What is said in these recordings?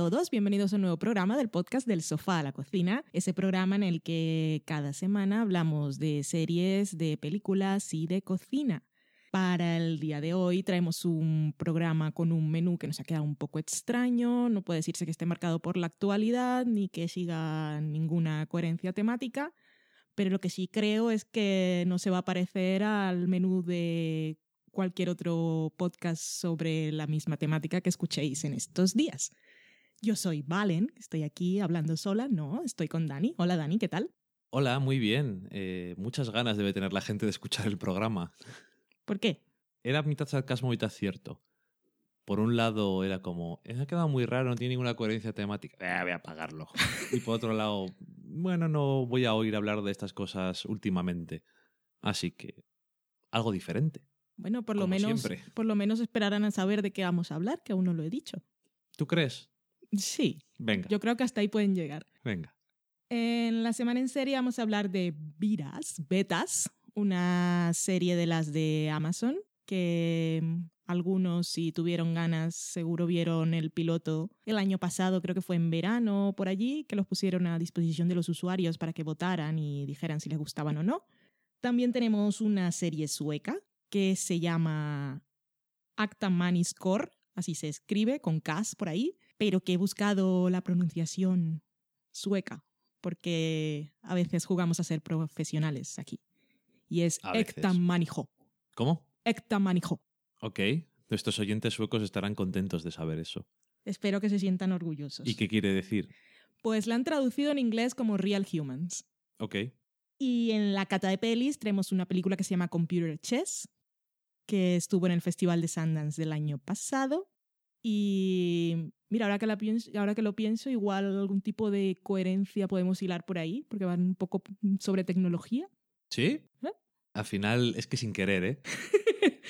Todos, bienvenidos a un nuevo programa del podcast del sofá a la cocina, ese programa en el que cada semana hablamos de series, de películas y de cocina. Para el día de hoy traemos un programa con un menú que nos ha quedado un poco extraño, no puede decirse que esté marcado por la actualidad ni que siga ninguna coherencia temática, pero lo que sí creo es que no se va a parecer al menú de cualquier otro podcast sobre la misma temática que escuchéis en estos días. Yo soy Valen, estoy aquí hablando sola, no, estoy con Dani. Hola Dani, ¿qué tal? Hola, muy bien. Eh, muchas ganas debe tener la gente de escuchar el programa. ¿Por qué? Era mitad sarcasmo, mitad cierto. Por un lado era como, ha quedado muy raro, no tiene ninguna coherencia temática. Eh, voy a apagarlo. y por otro lado, bueno, no voy a oír hablar de estas cosas últimamente. Así que, algo diferente. Bueno, por lo, menos, siempre. por lo menos esperarán a saber de qué vamos a hablar, que aún no lo he dicho. ¿Tú crees? Sí, Venga, yo creo que hasta ahí pueden llegar. venga. En la semana en serie vamos a hablar de Viras, Betas, una serie de las de Amazon que mm, algunos si tuvieron ganas seguro vieron el piloto el año pasado, creo que fue en verano por allí, que los pusieron a disposición de los usuarios para que votaran y dijeran si les gustaban o no. También tenemos una serie sueca que se llama Acta Manis Core, así se escribe, con K por ahí, pero que he buscado la pronunciación sueca, porque a veces jugamos a ser profesionales aquí. Y es A veces. Ekta Manijo. ¿Cómo? Ekta Manijo. Ok. Nuestros oyentes suecos estarán contentos de saber eso. Espero que se sientan orgullosos. ¿Y qué quiere decir? Pues la han traducido en inglés como Real Humans. Ok. Y en la cata de pelis tenemos una película que se llama Computer Chess, que estuvo en el Festival de Sundance del año pasado. Y mira, ahora que, la pienso, ahora que lo pienso, igual algún tipo de coherencia podemos hilar por ahí, porque van un poco sobre tecnología. ¿Sí? ¿Eh? Al final es que sin querer, ¿eh?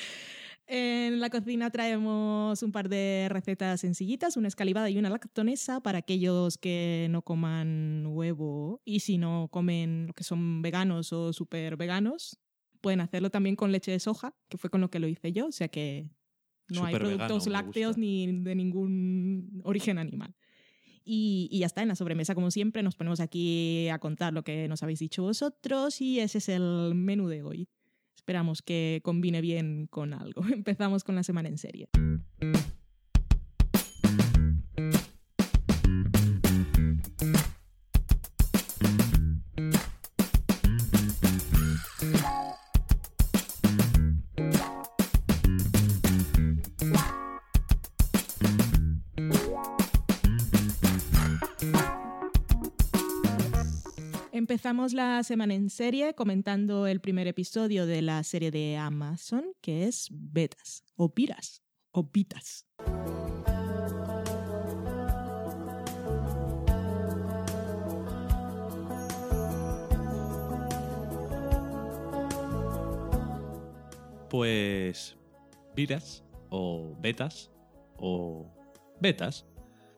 En la cocina traemos un par de recetas sencillitas, una escalivada y una lactonesa para aquellos que no coman huevo y si no comen lo que son veganos o súper veganos, pueden hacerlo también con leche de soja, que fue con lo que lo hice yo, o sea que no hay productos lácteos ni de ningún origen animal. Y, y ya está, en la sobremesa, como siempre, nos ponemos aquí a contar lo que nos habéis dicho vosotros y ese es el menú de hoy. Esperamos que combine bien con algo. Empezamos con la semana en serie. Empezamos la semana en serie comentando el primer episodio de la serie de Amazon, que es Betas, o Piras, o Pitas. Pues Viras o Betas o Betas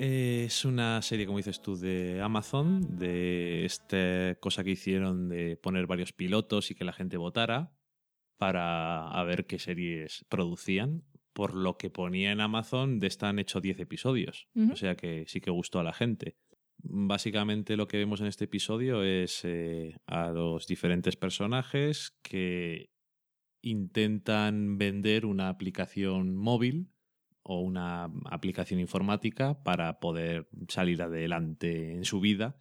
eh, es una serie, como dices tú, de Amazon, de esta cosa que hicieron de poner varios pilotos y que la gente votara para a ver qué series producían. Por lo que ponía en Amazon, de esta han hecho 10 episodios. O sea que sí que gustó a la gente. Básicamente lo que vemos en este episodio es eh, a los diferentes personajes que intentan vender una aplicación móvil o una aplicación informática para poder salir adelante en su vida,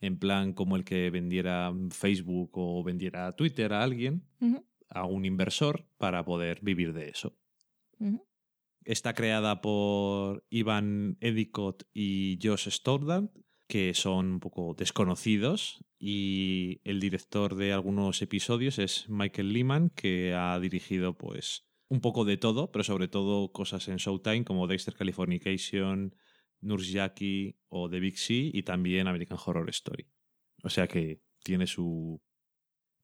en plan como el que vendiera Facebook o vendiera Twitter a alguien, a un inversor, para poder vivir de eso. Está creada por Ivan Edicott y Josh Stordard, que son un poco desconocidos, y el director de algunos episodios es Michael Lehman, que ha dirigido pues un poco de todo, pero sobre todo cosas en Showtime como Dexter Californication, Nurse Jackie o The Big Sea y también American Horror Story. O sea que tiene su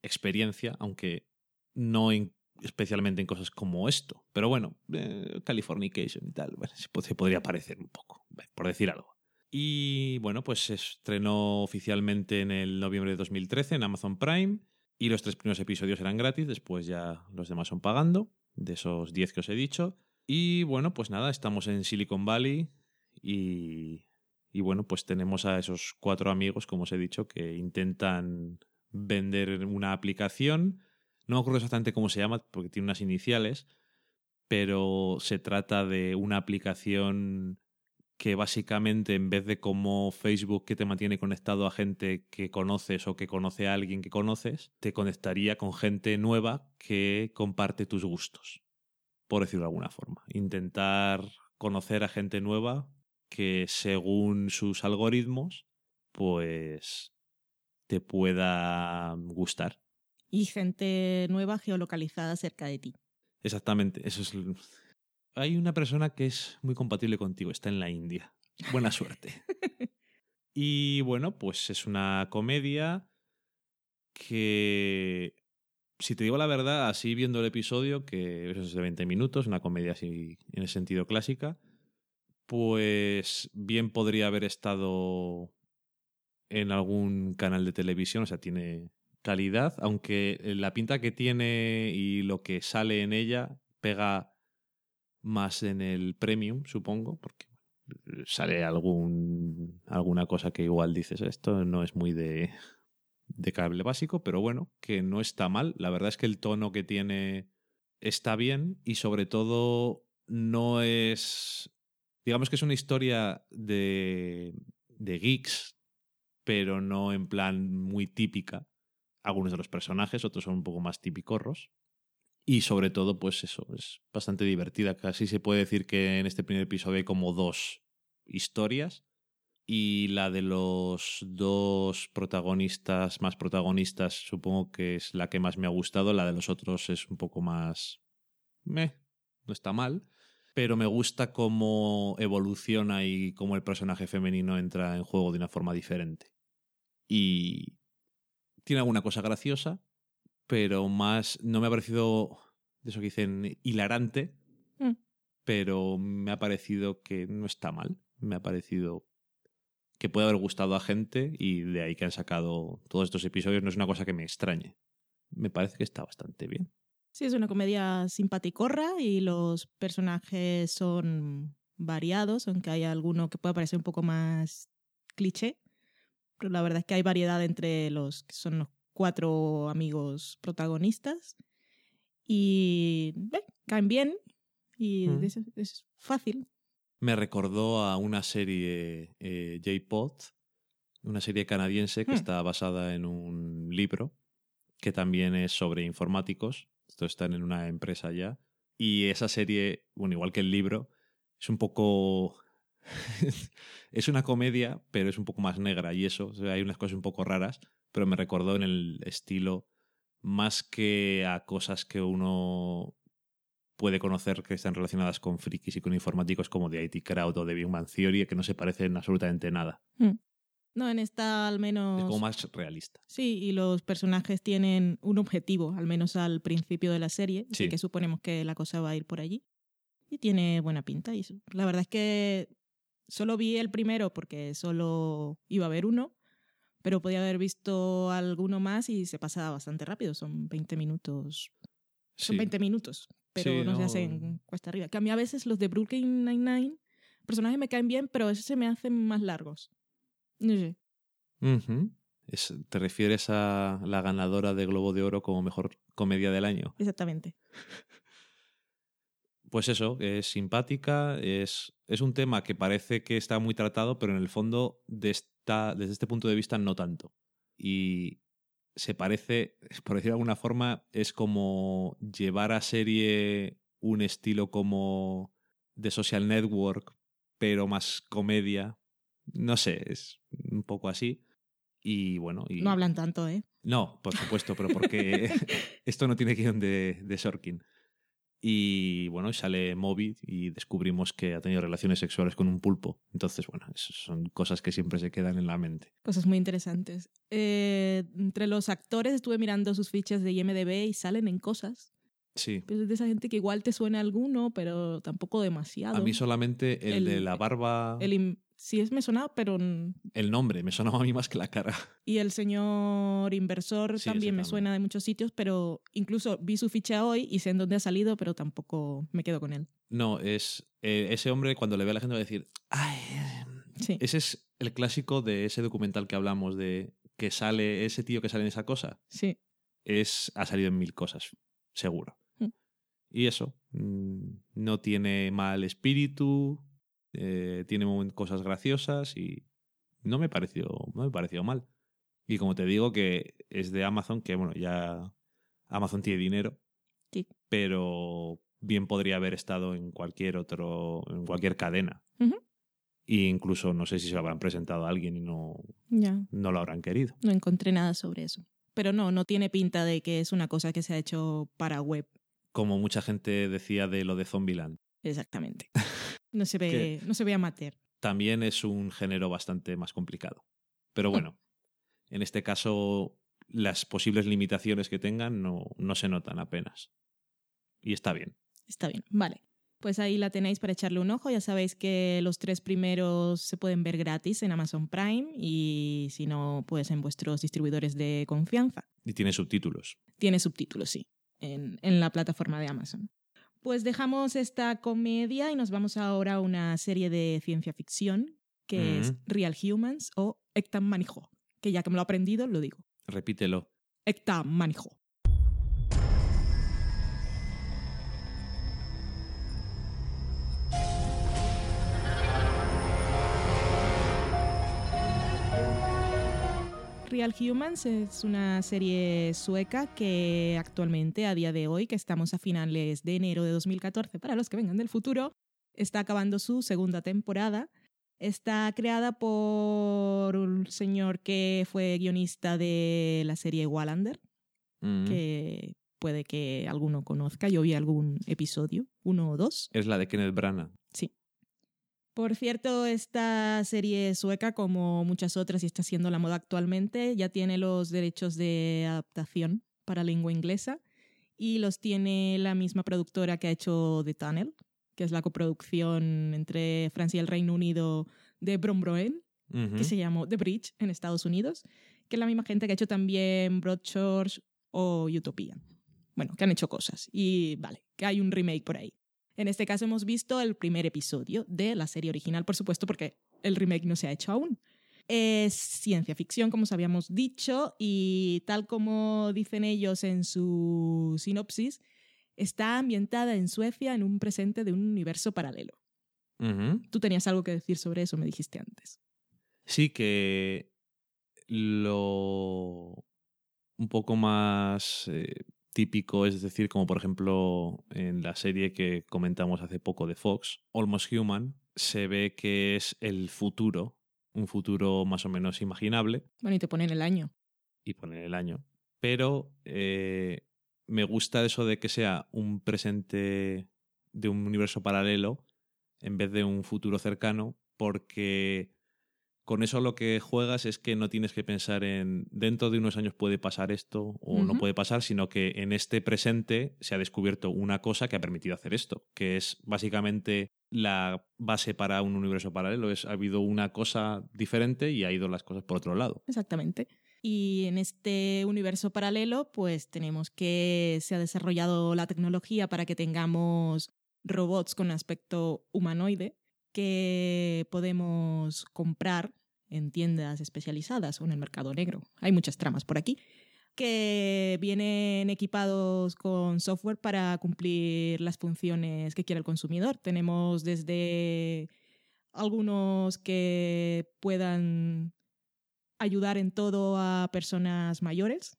experiencia, aunque no en- especialmente en cosas como esto. Pero bueno, eh, Californication y tal, bueno, se, se podría parecer un poco, por decir algo. Y bueno, pues se estrenó oficialmente en el noviembre de 2013 en Amazon Prime y los tres primeros episodios eran gratis, después ya los demás son pagando, de esos 10 que os he dicho. Y bueno, pues nada, estamos en Silicon Valley Y, y bueno, pues tenemos a esos cuatro amigos, como os he dicho, que intentan vender una aplicación. No me acuerdo exactamente cómo se llama, porque tiene unas iniciales, pero se trata de una aplicación que básicamente en vez de como Facebook que te mantiene conectado a gente que conoces o que conoce a alguien que conoces, te conectaría con gente nueva que comparte tus gustos, por decirlo de alguna forma. Intentar conocer a gente nueva que según sus algoritmos, pues te pueda gustar. Y gente nueva geolocalizada cerca de ti. Exactamente, eso es hay una persona que es muy compatible contigo, está en la India. Buena suerte. y bueno, pues es una comedia que, si te digo la verdad, así viendo el episodio, que es de 20 minutos, una comedia así en el sentido clásica, pues bien podría haber estado en algún canal de televisión, o sea, tiene calidad, aunque la pinta que tiene y lo que sale en ella pega más en el premium, supongo, porque sale algún, alguna cosa que igual dices, esto no es muy de, de cable básico, pero bueno, que no está mal. La verdad es que el tono que tiene está bien y sobre todo no es, digamos que es una historia de, de geeks, pero no en plan muy típica. Algunos de los personajes, otros son un poco más tipicorros. Y sobre todo, pues eso, es bastante divertida. Casi se puede decir que en este primer episodio hay como dos historias. Y la de los dos protagonistas, más protagonistas, supongo que es la que más me ha gustado. La de los otros es un poco más... Meh, no está mal. Pero me gusta cómo evoluciona y cómo el personaje femenino entra en juego de una forma diferente. Y tiene alguna cosa graciosa, pero más no me ha parecido de eso que dicen hilarante, mm. pero me ha parecido que no está mal, me ha parecido que puede haber gustado a gente y de ahí que han sacado todos estos episodios no es una cosa que me extrañe. Me parece que está bastante bien. Sí, es una comedia simpaticorra y los personajes son variados, aunque hay alguno que puede parecer un poco más cliché. Pero la verdad es que hay variedad entre los que son los cuatro amigos protagonistas y caen bien y mm. es, fácil. Me recordó a una serie eh, J-Pod, una serie canadiense que mm. está basada en un libro que también es sobre informáticos. Esto están en una empresa ya. Y esa serie, bueno, igual que el libro, es un poco es una comedia, pero es un poco más negra y eso. hay unas cosas un poco raras, pero me recordó en el estilo más que a cosas que uno puede conocer que están relacionadas con frikis y con informáticos como de IT Crowd o de Big Man Theory, que no se parecen absolutamente nada. Hmm. No, en esta al menos... Es como más realista. Sí, y los personajes tienen un objetivo, al menos al principio de la serie, así que suponemos que la cosa va a ir por allí. Y tiene buena pinta. Y la verdad es que solo vi el primero porque solo iba a haber uno, pero podía haber visto alguno más y se pasa bastante rápido, son 20 minutos. Son 20 minutos, pero no, se hacen cuesta arriba. Que a mí a veces los de Brooklyn Nine-Nine, personajes me caen bien, pero a veces se me hacen más largos. No sé. ¿Te refieres a la ganadora de Globo de Oro como mejor comedia del año? Exactamente. pues eso, es simpática, es, es un tema que parece que está muy tratado, pero en el fondo de esta, desde este punto de vista no tanto. Y se parece, por decirlo de alguna forma, es como llevar a serie un estilo como de social network, pero más comedia. No sé, es un poco así. Y bueno. Y... No hablan tanto, ¿eh? No, por supuesto, pero porque esto no tiene guion de, de Sorkin. Y bueno, sale Moby y descubrimos que ha tenido relaciones sexuales con un pulpo. Entonces, bueno, son cosas que siempre se quedan en la mente. Cosas muy interesantes. Eh, entre los actores estuve mirando sus fichas de IMDB y salen en cosas. Sí. Pues es de esa gente que igual te suena alguno, pero tampoco demasiado. A mí solamente el, de la barba. El, Sí, es me sonaba, pero... El nombre me sonaba a mí más que la cara. Y el señor inversor Sí, también me suena de muchos sitios, pero incluso vi su ficha hoy y sé en dónde ha salido, pero tampoco me quedo con él. No, es eh, ese hombre cuando le ve a la gente va a decir, ay, eh". Sí, ese es el clásico de ese documental que hablamos de que sale ese tío que sale en esa cosa. sí. es ha salido en mil cosas, seguro. Mm. Y eso, mm, no tiene mal espíritu, eh, tiene cosas graciosas y no me pareció, no me pareció mal. Y como te digo que es de Amazon, que bueno, ya Amazon tiene dinero, Sí. pero bien podría haber estado en cualquier otro, en cualquier cadena. E incluso no sé si se lo habrán presentado a alguien y no, no lo habrán querido. no encontré nada sobre eso. Pero no, no tiene pinta de que es una cosa que se ha hecho para web. Como mucha gente decía de lo de Zombieland. Exactamente. No se ve, no se ve amateur. también es un género bastante más complicado. Pero bueno, en este caso las posibles limitaciones que tengan no, no se notan apenas. Y está bien. Está bien, vale. Pues ahí la tenéis para echarle un ojo. Ya sabéis que los tres primeros se pueden ver gratis en Amazon Prime y si no, pues en vuestros distribuidores de confianza. Y tiene subtítulos. Tiene subtítulos, sí, en, en la plataforma de Amazon. Pues dejamos esta comedia y nos vamos ahora a una serie de ciencia ficción que es Mm. Real Humans o Ectam Manijo, que ya que me lo he aprendido, lo digo. Repítelo. Ectam Manijo. Real Humans es una serie sueca que actualmente, a día de hoy, que estamos a finales de enero de 2014, para los que vengan del futuro, está acabando su segunda temporada. Está creada por un señor que fue guionista de la serie Wallander, Mm. que puede que alguno conozca. Yo vi algún episodio, uno o dos. Es la de Kenneth Branagh. Sí. Por cierto, esta serie sueca, como muchas otras y está siendo la moda actualmente, ya tiene los derechos de adaptación para lengua inglesa y los tiene la misma productora que ha hecho The Tunnel, que es la coproducción entre Francia y el Reino Unido de Brombroen, Ujú. que se llamó The Bridge en Estados Unidos, que es la misma gente que ha hecho también Broadchurch o Utopia. Bueno, que han hecho cosas. Y vale, que hay un remake por ahí. En este caso hemos visto el primer episodio de la serie original, por supuesto, porque el remake no se ha hecho aún. Es ciencia ficción, como os habíamos dicho, y tal como dicen ellos en su sinopsis, está ambientada en Suecia en un presente de un universo paralelo. Tú tenías algo que decir sobre eso, me dijiste antes. Sí que lo un poco más eh, típico, es decir, como por ejemplo en la serie que comentamos hace poco de Fox, Almost Human, se ve que es el futuro, un futuro más o menos imaginable, Bueno, y te ponen el año. y poner el año. Pero eh, me gusta eso de que sea un presente de un universo paralelo en vez de un futuro cercano, porque con eso lo que juegas es que no tienes que pensar en dentro de unos años puede pasar esto o no puede pasar, sino que en este presente se ha descubierto una cosa que ha permitido hacer esto, que es básicamente la base para un universo paralelo. Es, ha habido una cosa diferente y ha ido las cosas por otro lado. Exactamente. Y en este universo paralelo, pues tenemos que se ha desarrollado la tecnología para que tengamos robots con aspecto humanoide que podemos comprar en tiendas especializadas o en el mercado negro. Hay muchas tramas por aquí que vienen equipados con software para cumplir las funciones que quiere el consumidor. Tenemos desde algunos que puedan ayudar en todo a personas mayores,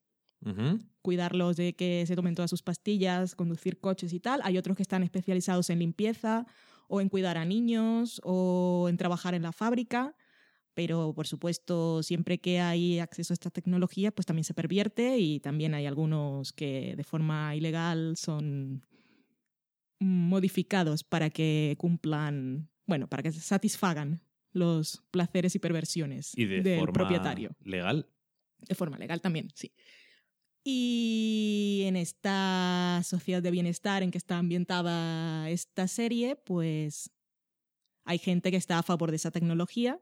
cuidarlos de que se tomen todas sus pastillas, conducir coches y tal. Hay otros que están especializados en limpieza o en cuidar a niños o en trabajar en la fábrica. Pero, por supuesto, siempre que hay acceso a esta tecnología, pues también se pervierte y también hay algunos que de forma ilegal son modificados para que cumplan, bueno, para que se satisfagan los placeres y perversiones Y de del forma propietario. legal. De forma legal también, sí. Y en esta sociedad de bienestar en que está ambientada esta serie, pues hay gente que está a favor de esa tecnología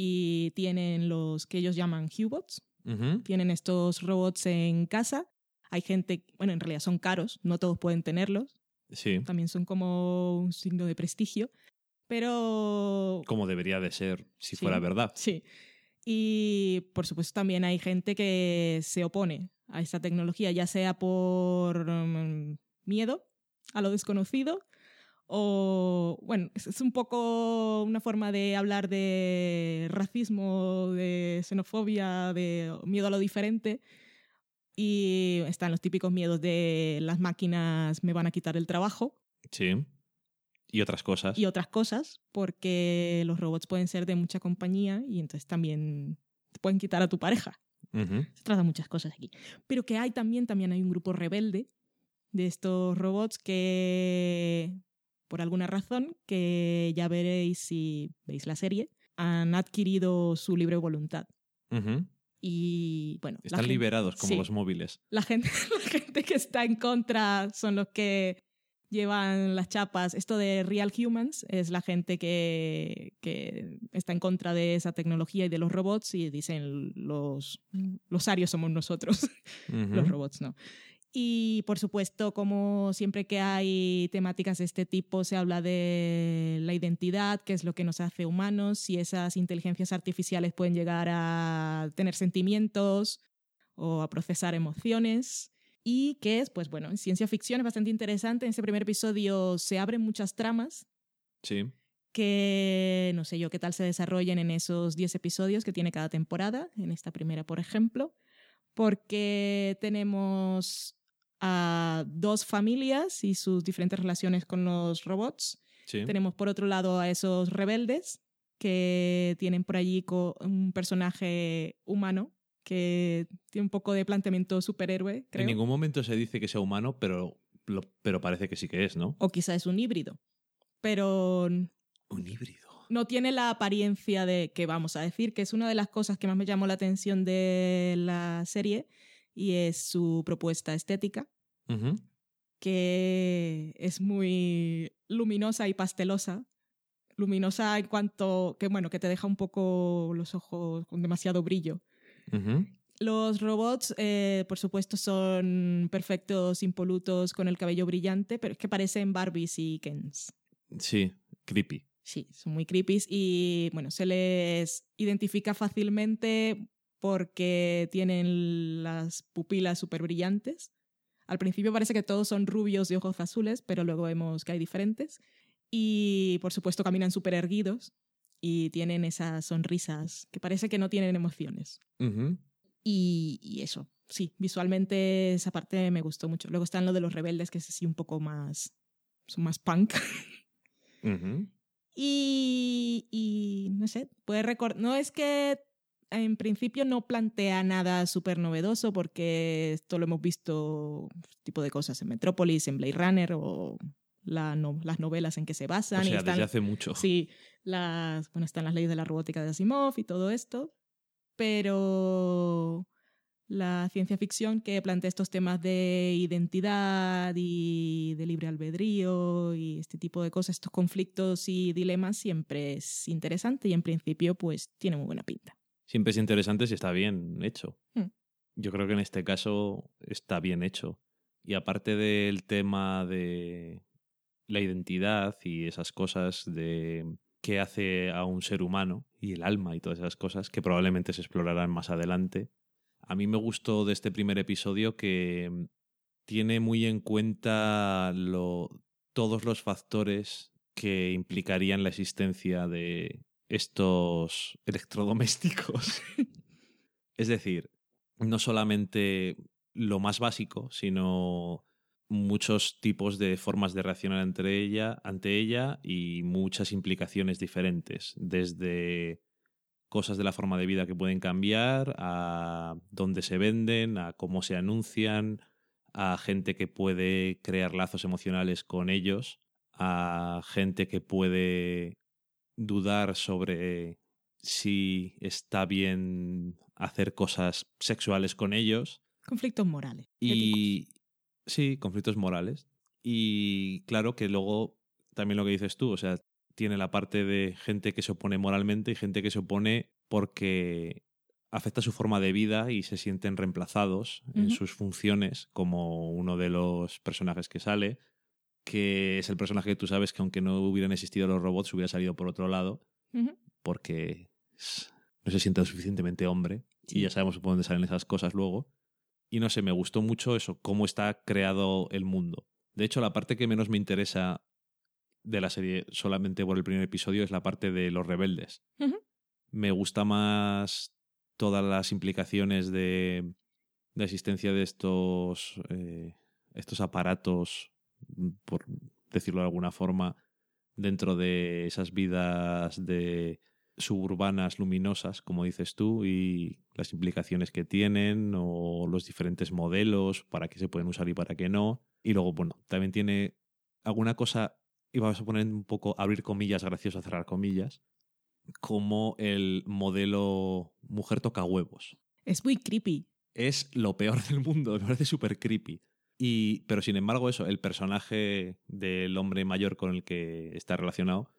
y tienen los que ellos llaman Hubots, Ujú. tienen estos robots en casa. Hay gente, bueno, en realidad son caros, no todos pueden tenerlos, Sí, también son como un signo de prestigio, pero como debería de ser si Sí. fuera verdad. Sí. Y por supuesto también hay gente que se opone a esta tecnología, ya sea por mm, miedo a lo desconocido o, bueno, es, un poco una forma de hablar de racismo, de xenofobia, de miedo a lo diferente. Y están los típicos miedos de las máquinas me van a quitar el trabajo Sí. Y otras cosas. y otras cosas, porque los robots pueden ser de mucha compañía y entonces también te pueden quitar a tu pareja. Ujú. Se trata de muchas cosas aquí. Pero que hay también, también hay un grupo rebelde de estos robots que, por alguna razón, que ya veréis si veis la serie, han adquirido su libre voluntad. Y bueno, Están gente- liberados como sí. los móviles. la gente, la gente que está en contra son los que llevan las chapas. Esto de Real Humans es la gente que, que está en contra de esa tecnología y de los robots y dicen los, los arios somos nosotros, los robots no. Y por supuesto, como siempre que hay temáticas de este tipo, se habla de la identidad, qué es lo que nos hace humanos, si esas inteligencias artificiales pueden llegar a tener sentimientos o a procesar emociones. Y que es, pues bueno, en ciencia ficción es bastante interesante. En ese primer episodio se abren muchas tramas Sí. que no sé yo qué tal se desarrollen en esos 10 episodios que tiene cada temporada, en esta primera, por ejemplo, porque tenemos a dos familias y sus diferentes relaciones con los robots. Sí. Tenemos por otro lado a esos rebeldes que tienen por allí un personaje humano que tiene un poco de planteamiento superhéroe, creo. En ningún momento se dice que sea humano, pero, lo- pero parece que sí que es, ¿no? O quizá es un híbrido. Pero Un híbrido. no tiene la apariencia de que vamos a decir, que es una de las cosas que más me llamó la atención de la serie y es su propuesta estética, que es muy luminosa y pastelosa. Luminosa en cuanto que bueno, que te deja un poco los ojos con demasiado brillo. Los robots, eh, por supuesto, son perfectos, impolutos, con el cabello brillante, pero es que parecen Barbies y Kens. Sí, creepy. Sí, son muy creepy y bueno, se les identifica fácilmente porque tienen las pupilas súper brillantes. Al principio parece que todos son rubios de ojos azules, pero luego vemos que hay diferentes. Y por supuesto caminan súper erguidos y tienen esas sonrisas que parece que no tienen emociones. Y, y eso, sí, visualmente esa parte me gustó mucho. Luego están lo de los rebeldes, que es así un poco más, son más punk. Y, y no sé, puede recordar. No es que en principio no plantea nada súper novedoso, porque esto lo hemos visto, tipo de cosas en Metrópolis, en Blade Runner o la no- las novelas en que se basan. O y sea, están, desde hace mucho. Sí, las, bueno, están las leyes de la robótica de Asimov y todo esto, pero la ciencia ficción que plantea estos temas de identidad y de libre albedrío y este tipo de cosas, estos conflictos y dilemas siempre es interesante y en principio pues tiene muy buena pinta. Siempre es interesante si está bien hecho. Hmm. Yo creo que en este caso está bien hecho. Y aparte del tema de la identidad y esas cosas de qué hace a un ser humano y el alma y todas esas cosas que probablemente se explorarán más adelante, a mí me gustó de este primer episodio que tiene muy en cuenta lo, todos los factores que implicarían la existencia de estos electrodomésticos. es decir, no solamente lo más básico, sino muchos tipos de formas de reaccionar entre ella, ante ella y muchas implicaciones diferentes, desde cosas de la forma de vida que pueden cambiar, a dónde se venden, a cómo se anuncian, a gente que puede crear lazos emocionales con ellos, a gente que puede dudar sobre si está bien hacer cosas sexuales con ellos. Conflictos morales. Y sí, conflictos morales. Y claro que luego también lo que dices tú, o sea, tiene la parte de gente que se opone moralmente y gente que se opone porque afecta su forma de vida y se sienten reemplazados en sus funciones, como uno de los personajes que sale, que es el personaje que tú sabes que aunque no hubieran existido los robots, hubiera salido por otro lado, porque no se siente lo suficientemente hombre Sí. y ya sabemos por dónde salen esas cosas luego. Y no sé, me gustó mucho eso, cómo está creado el mundo. De hecho, la parte que menos me interesa de la serie solamente por el primer episodio es la parte de los rebeldes. Me gusta más todas las implicaciones de, de existencia de estos, eh, estos aparatos, por decirlo de alguna forma, dentro de esas vidas de suburbanas luminosas, como dices tú, y las implicaciones que tienen o los diferentes modelos, para qué se pueden usar y para qué no. Y luego, bueno, también tiene alguna cosa, y vamos a poner un poco, abrir comillas, gracioso cerrar comillas, como el modelo mujer toca huevos. Es muy creepy. Es lo peor del mundo, me parece súper creepy. Y, pero sin embargo, eso, el personaje del hombre mayor con el que está relacionado,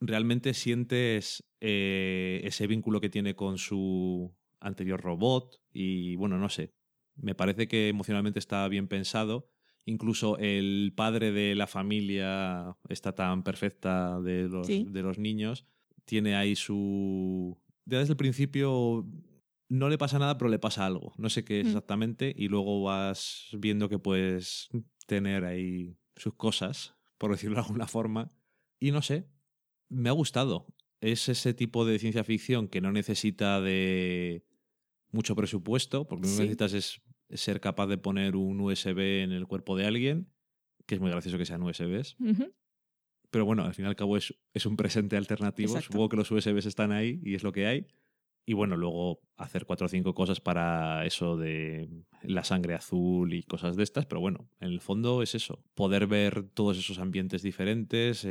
realmente sientes eh, ese vínculo que tiene con su anterior robot y bueno, no sé, me parece que emocionalmente está bien pensado. Incluso el padre de la familia está tan perfecta de los, Sí. de los niños, tiene ahí su... ya Desde el principio no le pasa nada, pero le pasa algo. No sé qué es Mm. exactamente y luego vas viendo que puedes tener ahí sus cosas, por decirlo de alguna forma. Y no sé, me ha gustado. Es ese tipo de ciencia ficción que no necesita de mucho presupuesto, porque lo que necesitas es ser capaz de poner un USB en el cuerpo de alguien, que es muy gracioso que sean USBs. Pero bueno, al fin y al cabo es, es un presente alternativo. Exacto. Supongo que los USBs están ahí y es lo que hay. Y bueno, luego hacer cuatro o cinco cosas para eso de la sangre azul y cosas de estas. Pero bueno, en el fondo es eso. Poder ver todos esos ambientes diferentes,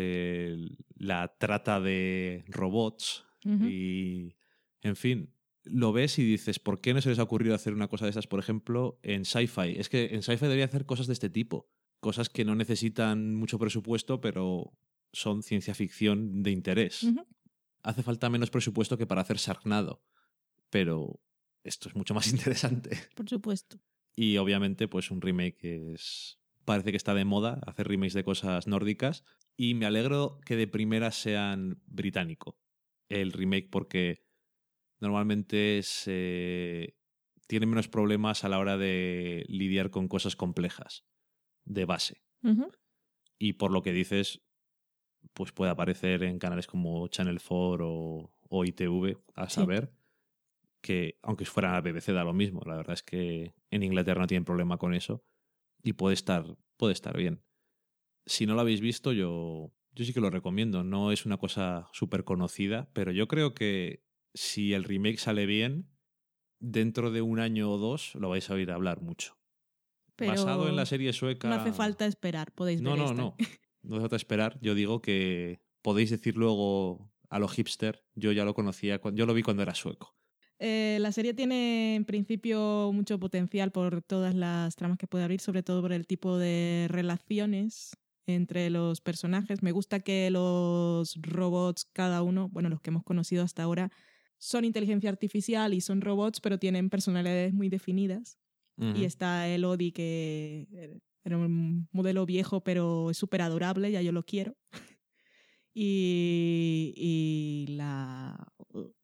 la trata de robots y, en fin, lo ves y dices, ¿por qué no se les ha ocurrido hacer una cosa de esas, por ejemplo, en sci-fi? Es que en sci-fi debería hacer cosas de este tipo. Cosas que no necesitan mucho presupuesto, pero son ciencia ficción de interés. Hace falta menos presupuesto que para hacer Sharknado. Pero esto es mucho más interesante. Por supuesto. Y obviamente, pues un remake es. Parece que está de moda hacer remakes de cosas nórdicas. Y me alegro que de primera sean británico el remake, porque normalmente se tiene menos problemas a la hora de lidiar con cosas complejas de base. Y por lo que dices, pues puede aparecer en canales como Channel 4 o, o ITV, a Sí. saber que, aunque fuera BBC, da lo mismo. La verdad es que en Inglaterra no tienen problema con eso y puede estar, puede estar bien. Si no lo habéis visto, yo, yo sí que lo recomiendo. No es una cosa súper conocida, pero yo creo que si el remake sale bien, dentro de un año o dos lo vais a oír hablar mucho. Pero Basado en la serie sueca. No hace falta esperar, podéis No, ver no, esta. no. No hace falta esperar. Yo digo que podéis decir luego a lo hipster. Yo ya lo conocía, yo lo vi cuando era sueco. Eh, la serie tiene en principio mucho potencial por todas las tramas que puede abrir, sobre todo por el tipo de relaciones entre los personajes. Me gusta que los robots, cada uno, bueno, los que hemos conocido hasta ahora, son inteligencia artificial y son robots, pero tienen personalidades muy definidas. Y está el Odi, que era un modelo viejo, pero es súper adorable, ya yo lo quiero. Y, y la,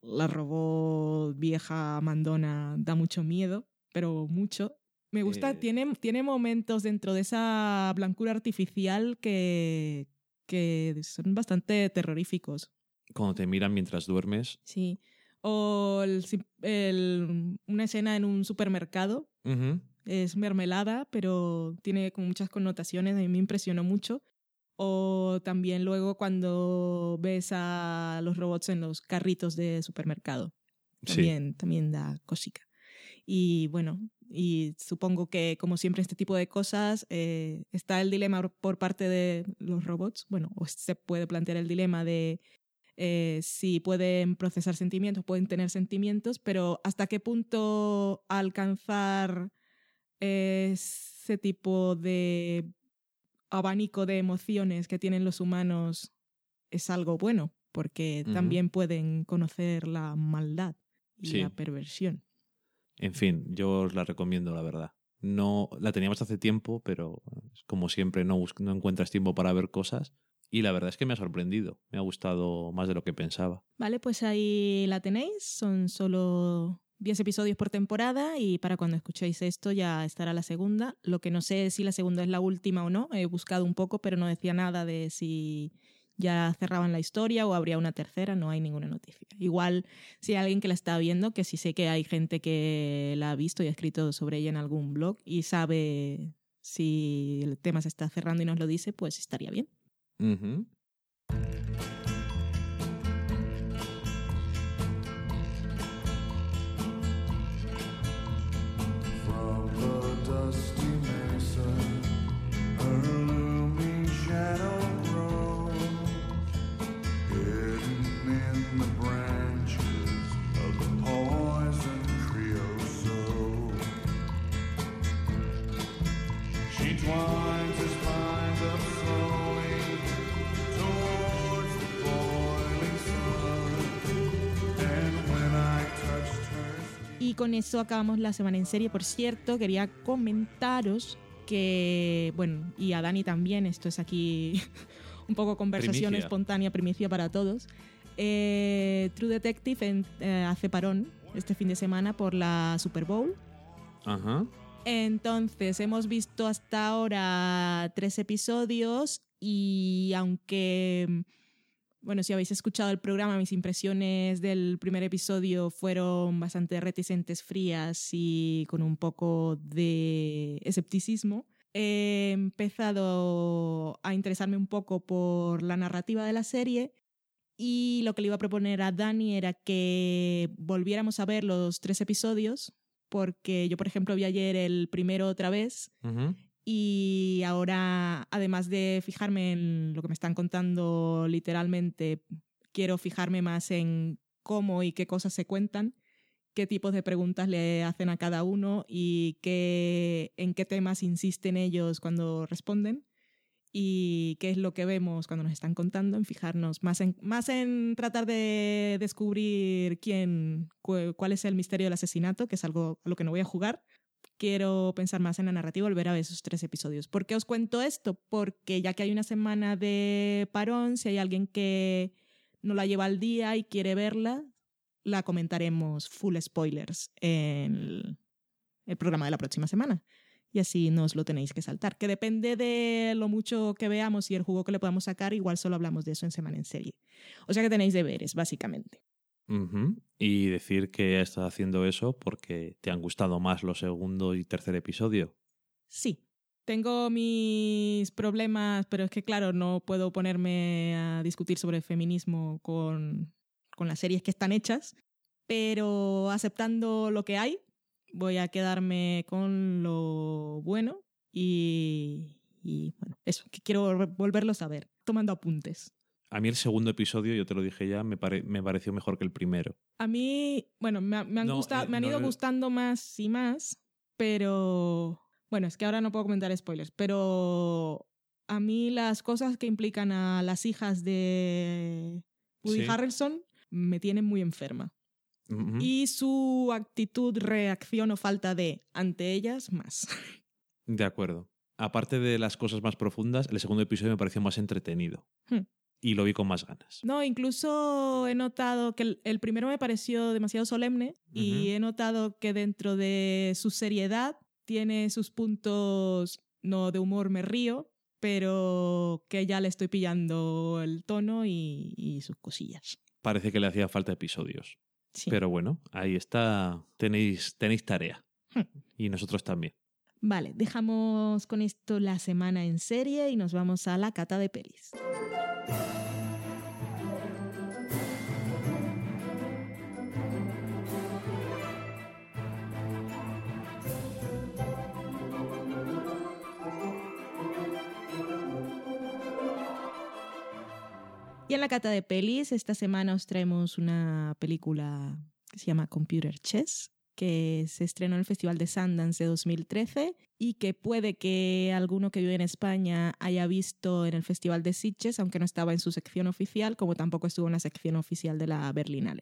la robot vieja mandona da mucho miedo, pero mucho. Me gusta, Eh. tiene, tiene momentos dentro de esa blancura artificial que, que son bastante terroríficos. Cuando te miran mientras duermes. Sí. O el una escena en un supermercado. Es mermelada, pero tiene como muchas connotaciones, a mí me impresionó mucho. O también luego cuando ves a los robots en los carritos de supermercado, Sí. también, también da cosica. Y bueno, y supongo que como siempre este tipo de cosas eh, está el dilema por parte de los robots, bueno, o se puede plantear el dilema de eh, si pueden procesar sentimientos, pueden tener sentimientos, pero hasta qué punto alcanzar ese tipo de abanico de emociones que tienen los humanos es algo bueno, porque también pueden conocer la maldad y Sí. la perversión. En fin, yo os la recomiendo, la verdad. No, la teníamos hace tiempo, pero como siempre no, no encuentras tiempo para ver cosas. Y la verdad es que me ha sorprendido. Me ha gustado más de lo que pensaba. Vale, pues ahí la tenéis. Son solo 10 episodios por temporada y para cuando escuchéis esto ya estará la segunda. Lo que no sé es si la segunda es la última o no. He buscado un poco, pero no decía nada de si ya cerraban la historia o habría una tercera. No hay ninguna noticia. Igual si hay alguien que la está viendo, que sí sé que hay gente que la ha visto y ha escrito sobre ella en algún blog y sabe si el tema se está cerrando y nos lo dice, pues estaría bien. Con eso acabamos la semana en serie. Por cierto, quería comentaros que, bueno, y a Dani también, esto es aquí un poco conversación Primicia. espontánea, primicia para todos. Eh, True Detective en- eh, hace parón este fin de semana por la Super Bowl. Ajá. Entonces, hemos visto hasta ahora tres episodios y aunque, bueno, si habéis escuchado el programa, mis impresiones del primer episodio fueron bastante reticentes, frías y con un poco de escepticismo, he empezado a interesarme un poco por la narrativa de la serie y lo que le iba a proponer a Dani era que volviéramos a ver los tres episodios porque yo, por ejemplo, vi ayer el primero otra vez Ujú. Y ahora, además de fijarme en lo que me están contando literalmente, quiero fijarme más en cómo y qué cosas se cuentan, qué tipos de preguntas le hacen a cada uno y qué, en qué temas insisten ellos cuando responden y qué es lo que vemos cuando nos están contando, en fijarnos más en, más en tratar de descubrir quién, cu- cuál es el misterio del asesinato, que es algo a lo que no voy a jugar. Quiero pensar más en la narrativa, volver a ver esos tres episodios. ¿Por qué os cuento esto? Porque ya que hay una semana de parón, si hay alguien que no la lleva al día y quiere verla, la comentaremos full spoilers en el, programa de la próxima semana y así no os lo tenéis que saltar. Que depende de lo mucho que veamos y el jugo que le podamos sacar, igual solo hablamos de eso en semana en serie. O sea que tenéis deberes, básicamente. Y decir que estás haciendo eso porque te han gustado más los segundo y tercer episodio. Sí, tengo mis problemas, pero es que claro, no puedo ponerme a discutir sobre feminismo con, con las series que están hechas, pero aceptando lo que hay, voy a quedarme con lo bueno y, y bueno, eso, que quiero volverlos a ver, tomando apuntes. A mí el segundo episodio, yo te lo dije ya, me, pare- me pareció mejor que el primero. A mí, bueno, me, ha- me han, No, gustado, eh, me han no ido gustando más y más, pero bueno, es que ahora no puedo comentar spoilers, pero a mí las cosas que implican a las hijas de Woody Sí. Harrelson me tienen muy enferma. Y su actitud, reacción o falta de ante ellas, más. De acuerdo. Aparte de las cosas más profundas, el segundo episodio me pareció más entretenido. Hmm. Y lo vi con más ganas. No, incluso he notado que el, el primero me pareció demasiado solemne y he notado que dentro de su seriedad tiene sus puntos, no de humor me río, pero que ya le estoy pillando el tono y, y sus cosillas. Parece que le hacía falta episodios. Sí. Pero bueno, ahí está. Tenéis, tenéis tarea. Hmm. Y nosotros también. Vale, dejamos con esto la semana en serie y nos vamos a la cata de pelis. Y en la cata de pelis, esta semana os traemos una película que se llama Computer Chess, que se estrenó en el Festival de Sundance de 2013 y que puede que alguno que vive en España haya visto en el Festival de Sitges, aunque no estaba en su sección oficial, como tampoco estuvo en la sección oficial de la Berlinale.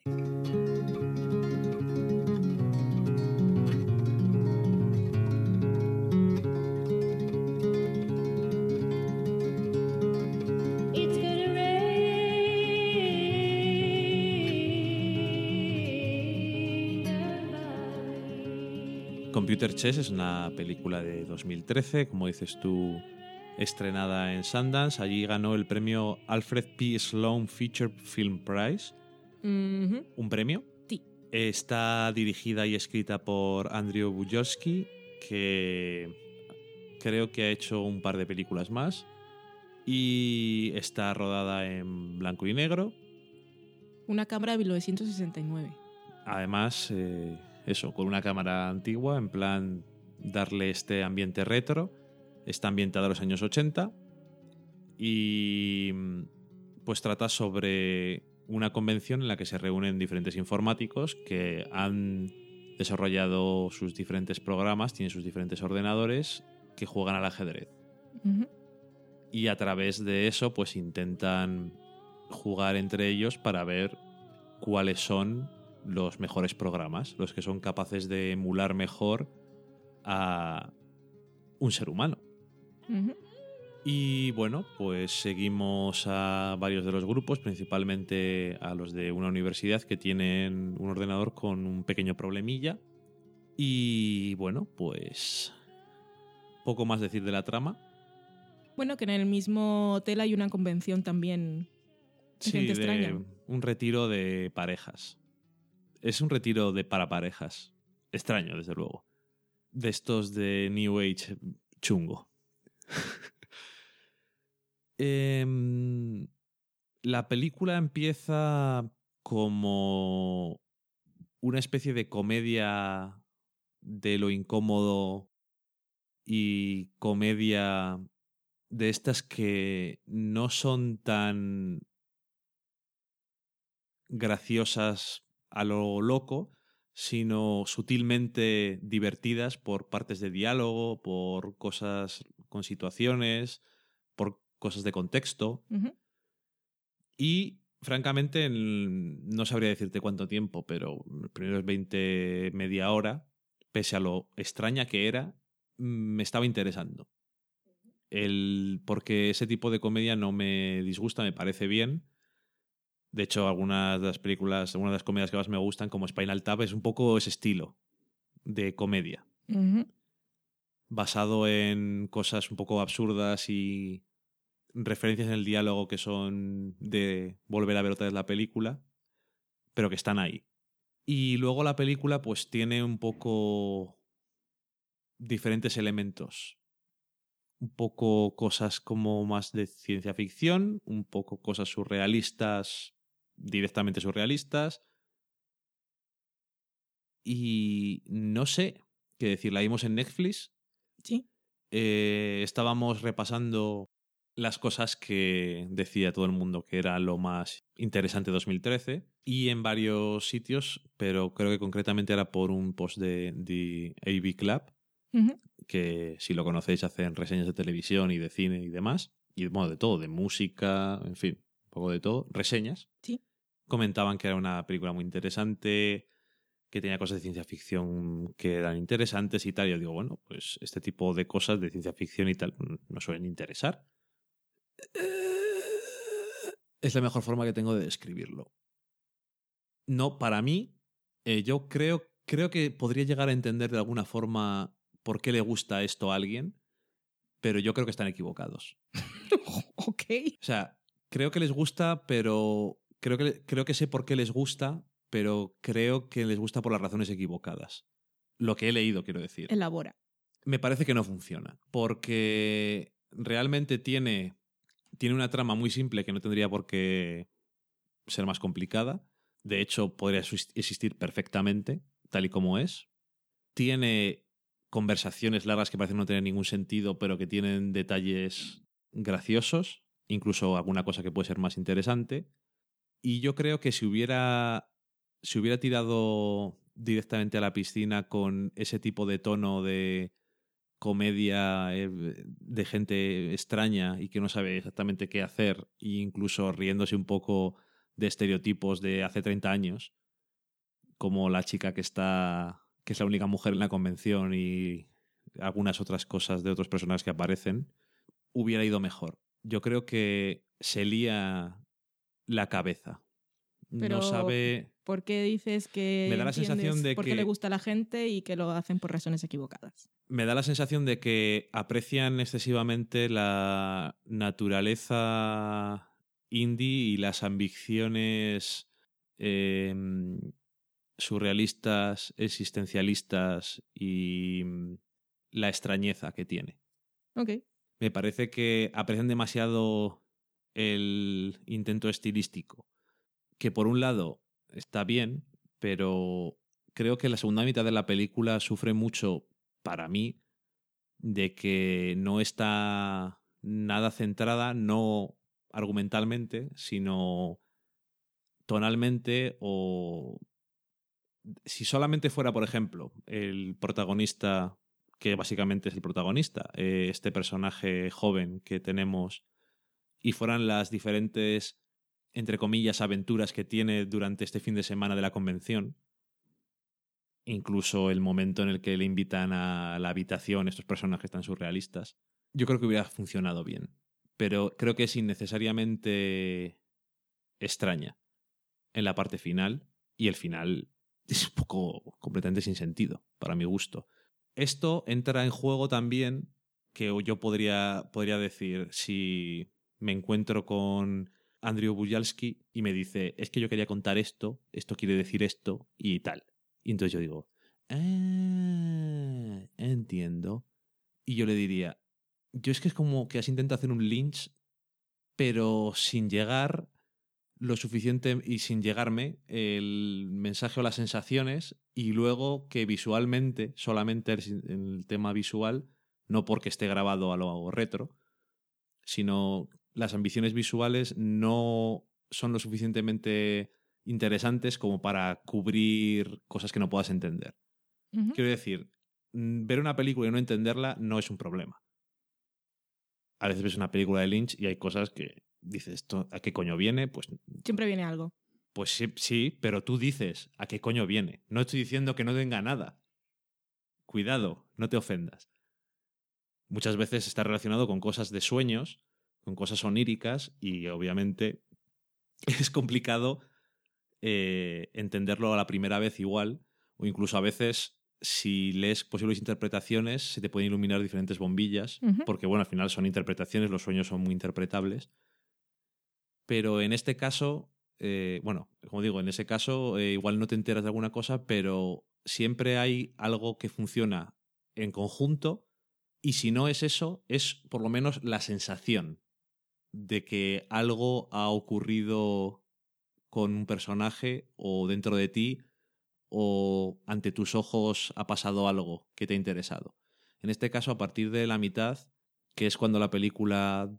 Computer Chess es una película de 2013, como dices tú, estrenada en Sundance. Allí ganó el premio Alfred P. Sloan Feature Film Prize, un premio. Sí. Está dirigida y escrita por Andrew Bujowski, que creo que ha hecho un par de películas más. Y está rodada en blanco y negro. Una cámara de 1969. Además, eh, eso, con una cámara antigua, en plan darle este ambiente retro. Está ambientada a los años 80 y mm, pues trata sobre una convención en la que se reúnen diferentes informáticos que han desarrollado sus diferentes programas, tienen sus diferentes ordenadores que juegan al ajedrez. Y a través de eso pues intentan jugar entre ellos para ver cuáles son los mejores programas, los que son capaces de emular mejor a un ser humano. Y bueno, pues seguimos a varios de los grupos, principalmente a los de una universidad que tienen un ordenador con un pequeño problemilla. Y bueno, pues poco más decir de la trama. Bueno, que en el mismo hotel hay una convención también. de Sí, gente de extraña. un retiro de parejas. Es un retiro de para parejas. Extraño, desde luego. De estos de New Age chungo. Em, la película empieza como una especie de comedia de lo incómodo y comedia de estas que no son tan graciosas a lo loco, sino sutilmente divertidas por partes de diálogo, por cosas con situaciones, por cosas de contexto. Y francamente, en- no sabría decirte cuánto tiempo, pero los primeros 20, media hora, pese a lo extraña que era, me estaba interesando. El, porque ese tipo de comedia no me disgusta, me parece bien. De hecho, algunas de las películas, algunas de las comedias que más me gustan, como Spinal Tap, es un poco ese estilo de comedia basado en cosas un poco absurdas y referencias en el diálogo que son de volver a ver otra vez la película, pero que están ahí. Y luego la película pues tiene un poco diferentes elementos. Un poco cosas como más de ciencia ficción, un poco cosas surrealistas, directamente surrealistas. Y no sé qué decir, la vimos en Netflix Sí. eh, estábamos repasando las cosas que decía todo el mundo que era lo más interesante de 2013 y en varios sitios, pero creo que concretamente era por un post de, de AV Club, que si lo conocéis hacen reseñas de televisión y de cine y demás, y bueno, de todo, de música, en fin, poco de todo, reseñas. Sí. Comentaban que era una película muy interesante, que tenía cosas de ciencia ficción que eran interesantes y tal. Yo digo, bueno, pues este tipo de cosas de ciencia ficción y tal nos suelen interesar. Es la mejor forma que tengo de describirlo. No, para mí, eh, yo creo, creo que podría llegar a entender de alguna forma por qué le gusta esto a alguien, pero yo creo que están equivocados. ok. O sea, creo que les gusta, pero creo que, creo que sé por qué les gusta, pero creo que les gusta por las razones equivocadas. Lo que he leído, quiero decir. Elabora. Me parece que no funciona, porque realmente tiene, tiene una trama muy simple que no tendría por qué ser más complicada. De hecho, podría existir perfectamente, tal y como es. Tiene conversaciones largas que parecen no tener ningún sentido, pero que tienen detalles graciosos, incluso alguna cosa que puede ser más interesante. Y yo creo que si hubiera, si hubiera tirado directamente a la piscina con ese tipo de tono de comedia eh, de gente extraña y que no sabe exactamente qué hacer, e incluso riéndose un poco de estereotipos de hace 30 años, como la chica que está que es la única mujer en la convención y algunas otras cosas de otros personajes que aparecen, hubiera ido mejor. Yo creo que se lía la cabeza. Pero- No sabe. ¿Por qué dices que Me da la sensación de por qué que- le gusta a la gente y que lo hacen por razones equivocadas? Me da la sensación de que aprecian excesivamente la naturaleza indie y las ambiciones eh, surrealistas, existencialistas y mm, la extrañeza que tiene. Ok. Me parece que aprecian demasiado el intento estilístico, que por un lado está bien, pero creo que la segunda mitad de la película sufre mucho, para mí, de que no está nada centrada, no argumentalmente, sino tonalmente o si solamente fuera, por ejemplo, el protagonista, que básicamente es el protagonista, eh, este personaje joven que tenemos, y fueran las diferentes, entre comillas, aventuras que tiene durante este fin de semana de la convención, incluso el momento en el que le invitan a la habitación estos personajes tan surrealistas, yo creo que hubiera funcionado bien. Pero creo que es innecesariamente extraña en la parte final y el final es un poco completamente sin sentido, para mi gusto. Esto entra en juego también, que yo podría, podría decir, si me encuentro con Andrew Bujalski y me dice, es que yo quería contar esto, esto quiere decir esto y tal. Y entonces yo digo, ah, entiendo. Y yo le diría, yo es que es como que has intentado hacer un lynch, pero sin llegar lo suficiente y sin llegarme el mensaje o las sensaciones y luego que visualmente, solamente el, el tema visual, no porque esté grabado a lo retro, sino las ambiciones visuales no son lo suficientemente interesantes como para cubrir cosas que no puedas entender. Quiero decir, mm, ver una película y no entenderla no es un problema. A veces ves una película de Lynch y hay cosas que dices, ¿esto a qué coño viene? Pues, Siempre viene algo. pues sí, sí, pero tú dices, ¿a qué coño viene? No estoy diciendo que no tenga nada. Cuidado, no te ofendas. Muchas veces está relacionado con cosas de sueños, con cosas oníricas y obviamente es complicado eh, entenderlo a la primera vez igual o incluso a veces si lees posibles interpretaciones se te pueden iluminar diferentes bombillas porque bueno, al final son interpretaciones, los sueños son muy interpretables. Pero en este caso, eh, bueno, como digo, en ese caso eh, igual no te enteras de alguna cosa, pero siempre hay algo que funciona en conjunto y si no es eso, es por lo menos la sensación de que algo ha ocurrido con un personaje o dentro de ti o ante tus ojos ha pasado algo que te ha interesado. En este caso, a partir de la mitad, que es cuando la película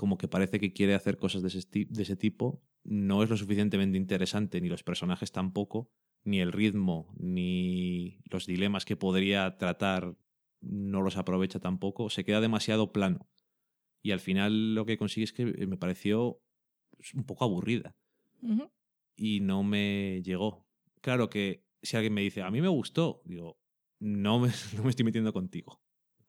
como que parece que quiere hacer cosas de ese, esti- de ese tipo, no es lo suficientemente interesante, ni los personajes tampoco, ni el ritmo, ni los dilemas que podría tratar no los aprovecha tampoco, se queda demasiado plano. Y al final lo que consigue es que me pareció un poco aburrida y no me llegó. Claro que si alguien me dice, a mí me gustó, digo, no me, no me estoy metiendo contigo.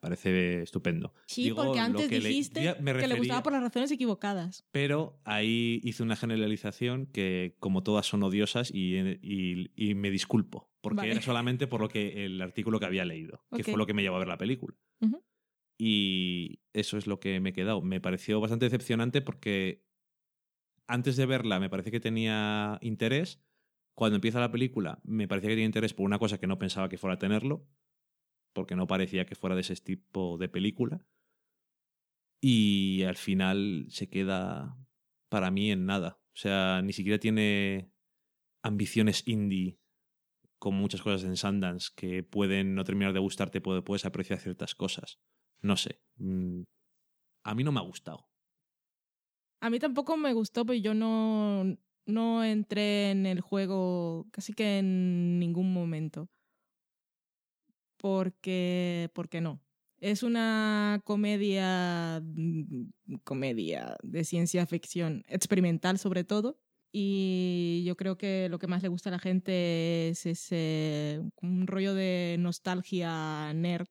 Parece estupendo. Sí, Digo porque antes que dijiste me que le gustaba por las razones equivocadas. Pero ahí hice una generalización que, como todas, son odiosas y, y- y me disculpo, porque Vale. era solamente por lo que el artículo que había leído, que fue lo que me llevó a ver la película. Y eso es lo que me he quedado. Me pareció bastante decepcionante porque antes de verla me parece que tenía interés. Cuando empieza la película me parecía que tenía interés por una cosa que no pensaba que fuera a tenerlo, porque no parecía que fuera de ese tipo de película. Y al final se queda para mí en nada. O sea, ni siquiera tiene ambiciones indie como muchas cosas en Sundance que pueden no terminar de gustarte, puede- puedes apreciar ciertas cosas. No sé. mm, A mí no me ha gustado. A mí tampoco me gustó, pero yo no, no entré en el juego casi que en ningún momento. Porque, porque no. Es una comedia, mm, comedia de ciencia ficción experimental sobre todo. Y yo creo que lo que más le gusta a la gente es ese un rollo de nostalgia nerd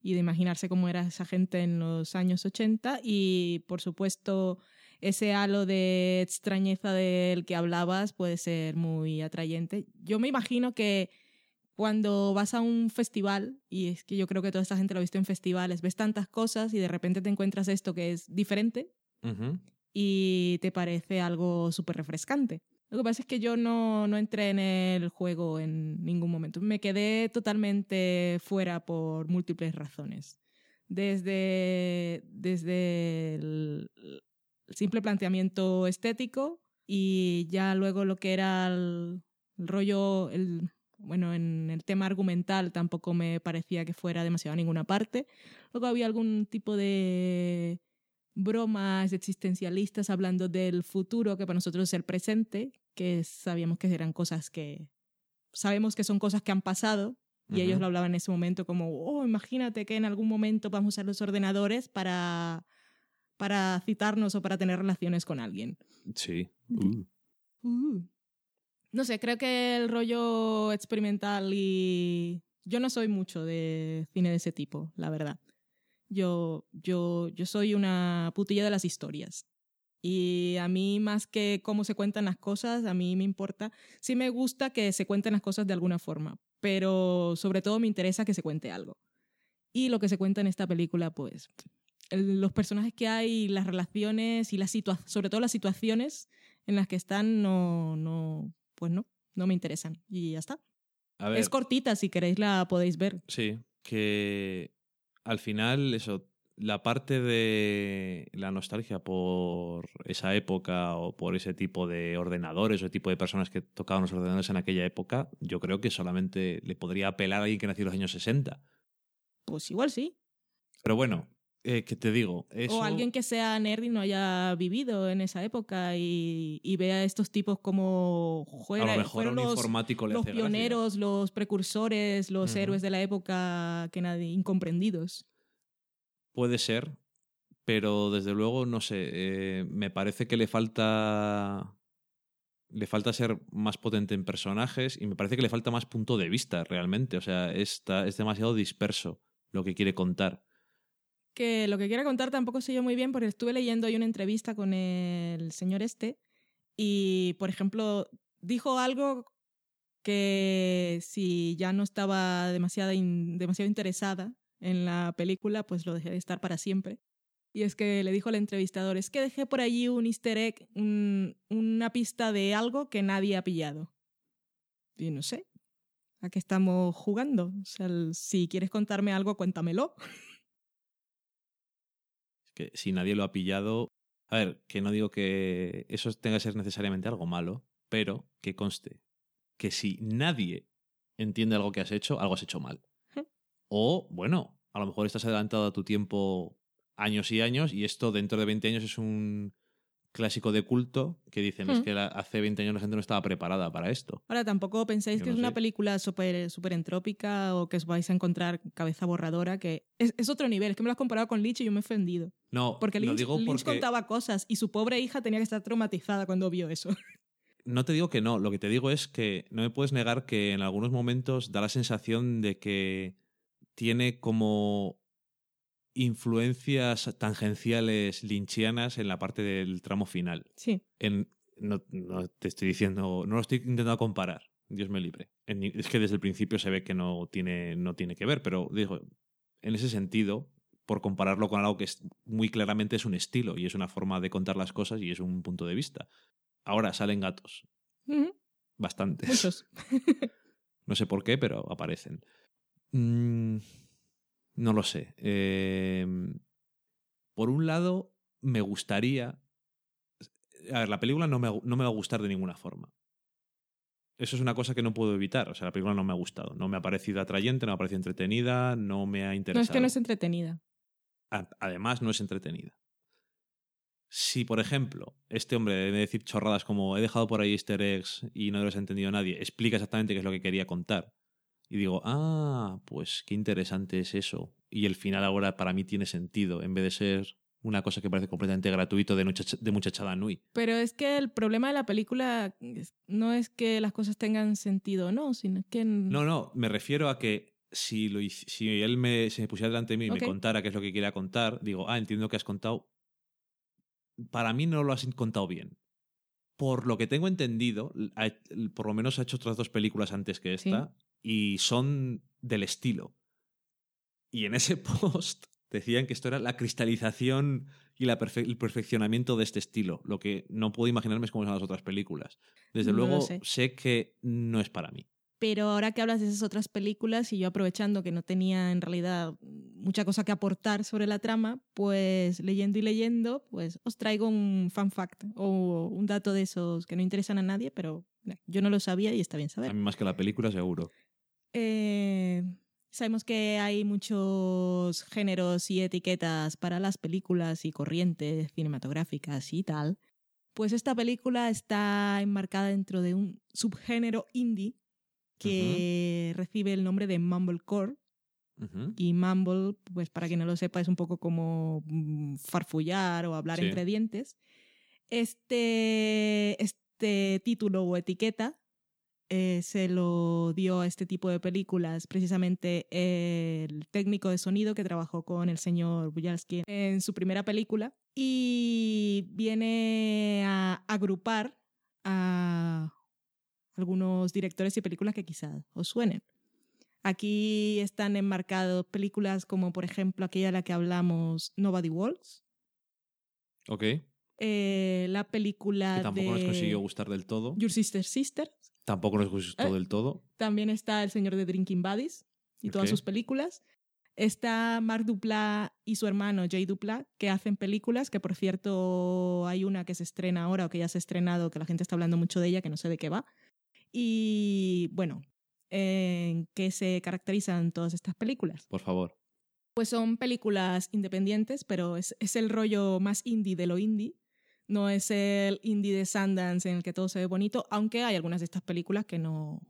y de imaginarse cómo era esa gente en los años 80 y por supuesto ese halo de extrañeza del que hablabas puede ser muy atrayente. Yo me imagino que cuando vas a un festival, y es que yo creo que toda esta gente lo ha visto en festivales, ves tantas cosas y de repente te encuentras esto que es diferente y te parece algo súper refrescante. Lo que pasa es que yo no, no entré en el juego en ningún momento. Me quedé totalmente fuera por múltiples razones. Desde, desde el, el simple planteamiento estético y ya luego lo que era el, el rollo, el, bueno, en el tema argumental tampoco me parecía que fuera demasiado a ninguna parte. Luego había algún tipo de bromas existencialistas hablando del futuro que para nosotros es el presente, que sabíamos que eran cosas que sabemos que son cosas que han pasado y ellos lo hablaban en ese momento como, oh, imagínate que en algún momento vamos a usar los ordenadores para, para citarnos o para tener relaciones con alguien. Sí. Uh. Uh. No sé, creo que el rollo experimental y... Yo no soy mucho de cine de ese tipo, la verdad. Yo, yo, yo soy una putilla de las historias. Y a mí, más que cómo se cuentan las cosas, a mí me importa. Sí me gusta que se cuenten las cosas de alguna forma, pero sobre todo me interesa que se cuente algo. Y lo que se cuenta en esta película, pues, los personajes que hay, las relaciones y las sobre todo las situaciones en las que están, no, no, pues no, no me interesan. Y ya está. A ver, Es cortita, si queréis la podéis ver. sí, que al final eso, la parte de la nostalgia por esa época o por ese tipo de ordenadores o ese tipo de personas que tocaban los ordenadores en aquella época, yo creo que solamente le podría apelar a alguien que nació en los años 60. Pues igual sí. Pero bueno, eh, ¿qué te digo? Eso, O alguien que sea nerd y no haya vivido en esa época y, y vea a estos tipos como a fuera, lo mejor a un los, informático le los hace gracia. pioneros, los precursores, los héroes de la época que nadie, incomprendidos. Puede ser, pero desde luego, no sé, eh, me parece que le falta. Le falta ser más potente en personajes y me parece que le falta más punto de vista realmente. O sea, está, es demasiado disperso lo que quiere contar. Que lo que quiera contar tampoco sé yo muy bien porque estuve leyendo hoy una entrevista con el señor este y, por ejemplo, dijo algo que si ya no estaba demasiado, demasiado interesada en la película, pues lo dejé de estar para siempre. Y es que le dijo al entrevistador, es que dejé por allí un easter egg, un- una pista de algo que nadie ha pillado. Y no sé, ¿a qué estamos jugando? O sea, si quieres contarme algo, cuéntamelo. Que si nadie lo ha pillado. A ver, que no digo que eso tenga que ser necesariamente algo malo, pero que conste que si nadie entiende algo que has hecho, algo has hecho mal. O, bueno, a lo mejor estás adelantado a tu tiempo años y años y esto dentro de 20 años es un clásico de culto que dicen es que la- hace 20 años la gente no estaba preparada para esto. Ahora, tampoco penséis Yo que no es una película súper súper entrópica o que os vais a encontrar cabeza borradora, que es, es otro nivel. Es que me lo has comparado con Lynch y yo me he ofendido. No, Porque lo Lynch, digo Lynch porque contaba cosas y su pobre hija tenía que estar traumatizada cuando vio eso. no te digo que no, lo que te digo es que no me puedes negar que en algunos momentos da la sensación de que tiene como influencias tangenciales linchianas en la parte del tramo final. Sí. En, no, no te estoy diciendo, no lo estoy intentando comparar, Dios me libre. En- es que desde el principio se ve que no tiene, no tiene que ver, pero digo, en ese sentido, por compararlo con algo que es, muy claramente es un estilo y es una forma de contar las cosas y es un punto de vista. Ahora salen gatos, bastantes. Muchos. No sé por qué, pero aparecen. Mm, no lo sé. Eh, por un lado, me gustaría. A ver, la película no me, no me va a gustar de ninguna forma. Eso es una cosa que no puedo evitar. O sea, la película no me ha gustado. No me ha parecido atrayente, no me ha parecido entretenida, no me ha No interesado. es que no es entretenida. Además, no es entretenida. Si, por ejemplo, este hombre debe decir chorradas como he dejado por ahí easter eggs y no los ha entendido nadie, explica exactamente qué es lo que quería contar. Y digo, ah, pues qué interesante es eso. Y el final ahora para mí tiene sentido, en vez de ser una cosa que parece completamente gratuito de, muchacha- de muchachada nui. Pero es que el problema de la película no es que las cosas tengan sentido o no, sino que... No, no, me refiero a que si, lo, si él me, se me pusiera delante de mí y me contara qué es lo que quería contar, digo, ah, entiendo que has contado. Para mí no lo has contado bien. Por lo que tengo entendido, por lo menos ha hecho otras dos películas antes que esta y son del estilo. Y en ese post decían que esto era la cristalización y la perfe- el perfeccionamiento de este estilo. Lo que no puedo imaginarme es cómo son las otras películas. Desde No luego sé. sé que no es para mí. Pero ahora que hablas de esas otras películas y yo aprovechando que no tenía en realidad mucha cosa que aportar sobre la trama, pues leyendo y leyendo, pues os traigo un fan fact o un dato de esos que no interesan a nadie, pero yo no lo sabía y está bien A saber. mí más que la película, seguro. Eh, sabemos que hay muchos géneros y etiquetas para las películas y corrientes cinematográficas y tal. Pues esta película está enmarcada dentro de un subgénero indie que recibe el nombre de Mumblecore. Ujú. Y mumble, pues para quien no lo sepa, es un poco como mm, farfullar o hablar Sí. entre dientes. Este, este título o etiqueta eh, se lo dio a este tipo de películas precisamente el técnico de sonido que trabajó con el señor Bujalski en su primera película y viene a agrupar a algunos directores y películas que quizás os suenen. Aquí están enmarcados películas como, por ejemplo, aquella de la que hablamos, Nobody Walks. Ok. eh, la película Que tampoco de nos consiguió gustar del todo. Your Sister Sister. Tampoco nos gustó Eh. del todo. También está El Señor de Drinking Buddies y todas sus películas. Está Marc Duplat y su hermano Jay Duplat, que hacen películas, que por cierto hay una que se estrena ahora o que ya se ha estrenado, que la gente está hablando mucho de ella, que no sé de qué va. Y bueno, ¿en qué se caracterizan todas estas películas? Por favor. Pues son películas independientes, pero es, es el rollo más indie de lo indie. No es el indie de Sundance en el que todo se ve bonito, aunque hay algunas de estas películas que no,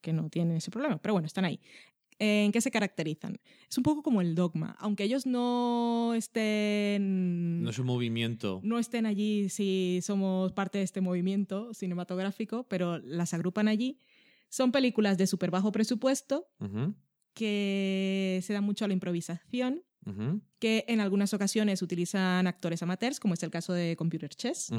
que no tienen ese problema. Pero bueno, están ahí. ¿En qué se caracterizan? Es un poco como el dogma. Aunque ellos no estén No es un movimiento. no estén allí si somos parte de este movimiento cinematográfico, pero las agrupan allí. Son películas de súper bajo presupuesto que se dan mucho a la improvisación, que en algunas ocasiones utilizan actores amateurs, como es el caso de Computer Chess.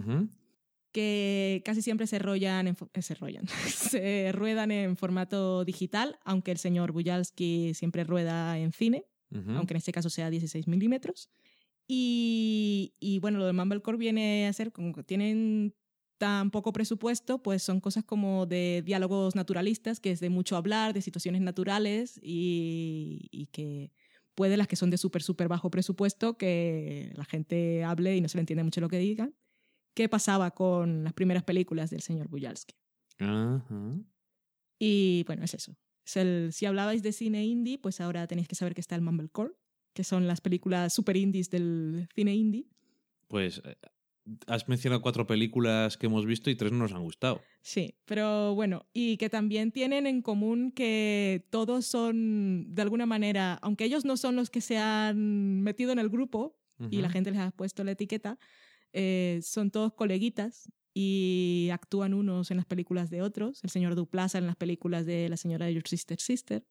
Que casi siempre se, rollan en eh, se, rollan, se ruedan en formato digital, aunque el señor Bujalski siempre rueda en cine, aunque en este caso sea 16 milímetros. Y, y bueno, lo de Mumblecore viene a ser, como que tienen tan poco presupuesto, pues son cosas como de diálogos naturalistas, que es de mucho hablar, de situaciones naturales y, y que puede las que son de súper, súper bajo presupuesto, que la gente hable y no se le entiende mucho lo que digan. ¿Qué pasaba con las primeras películas del señor Bujalski? Y bueno, es eso. Es el, si hablabais de cine indie, pues ahora tenéis que saber que está el Mumblecore, que son las películas super indies del cine indie. Pues eh, has mencionado cuatro películas que hemos visto y tres no nos han gustado. Sí, pero bueno, y que también tienen en común que todos son, de alguna manera, aunque ellos no son los que se han metido en el grupo y la gente les ha puesto la etiqueta, eh, son todos coleguitas y actúan unos en las películas de otros. El señor Duplaza en las películas de la señora Your Sister Sister.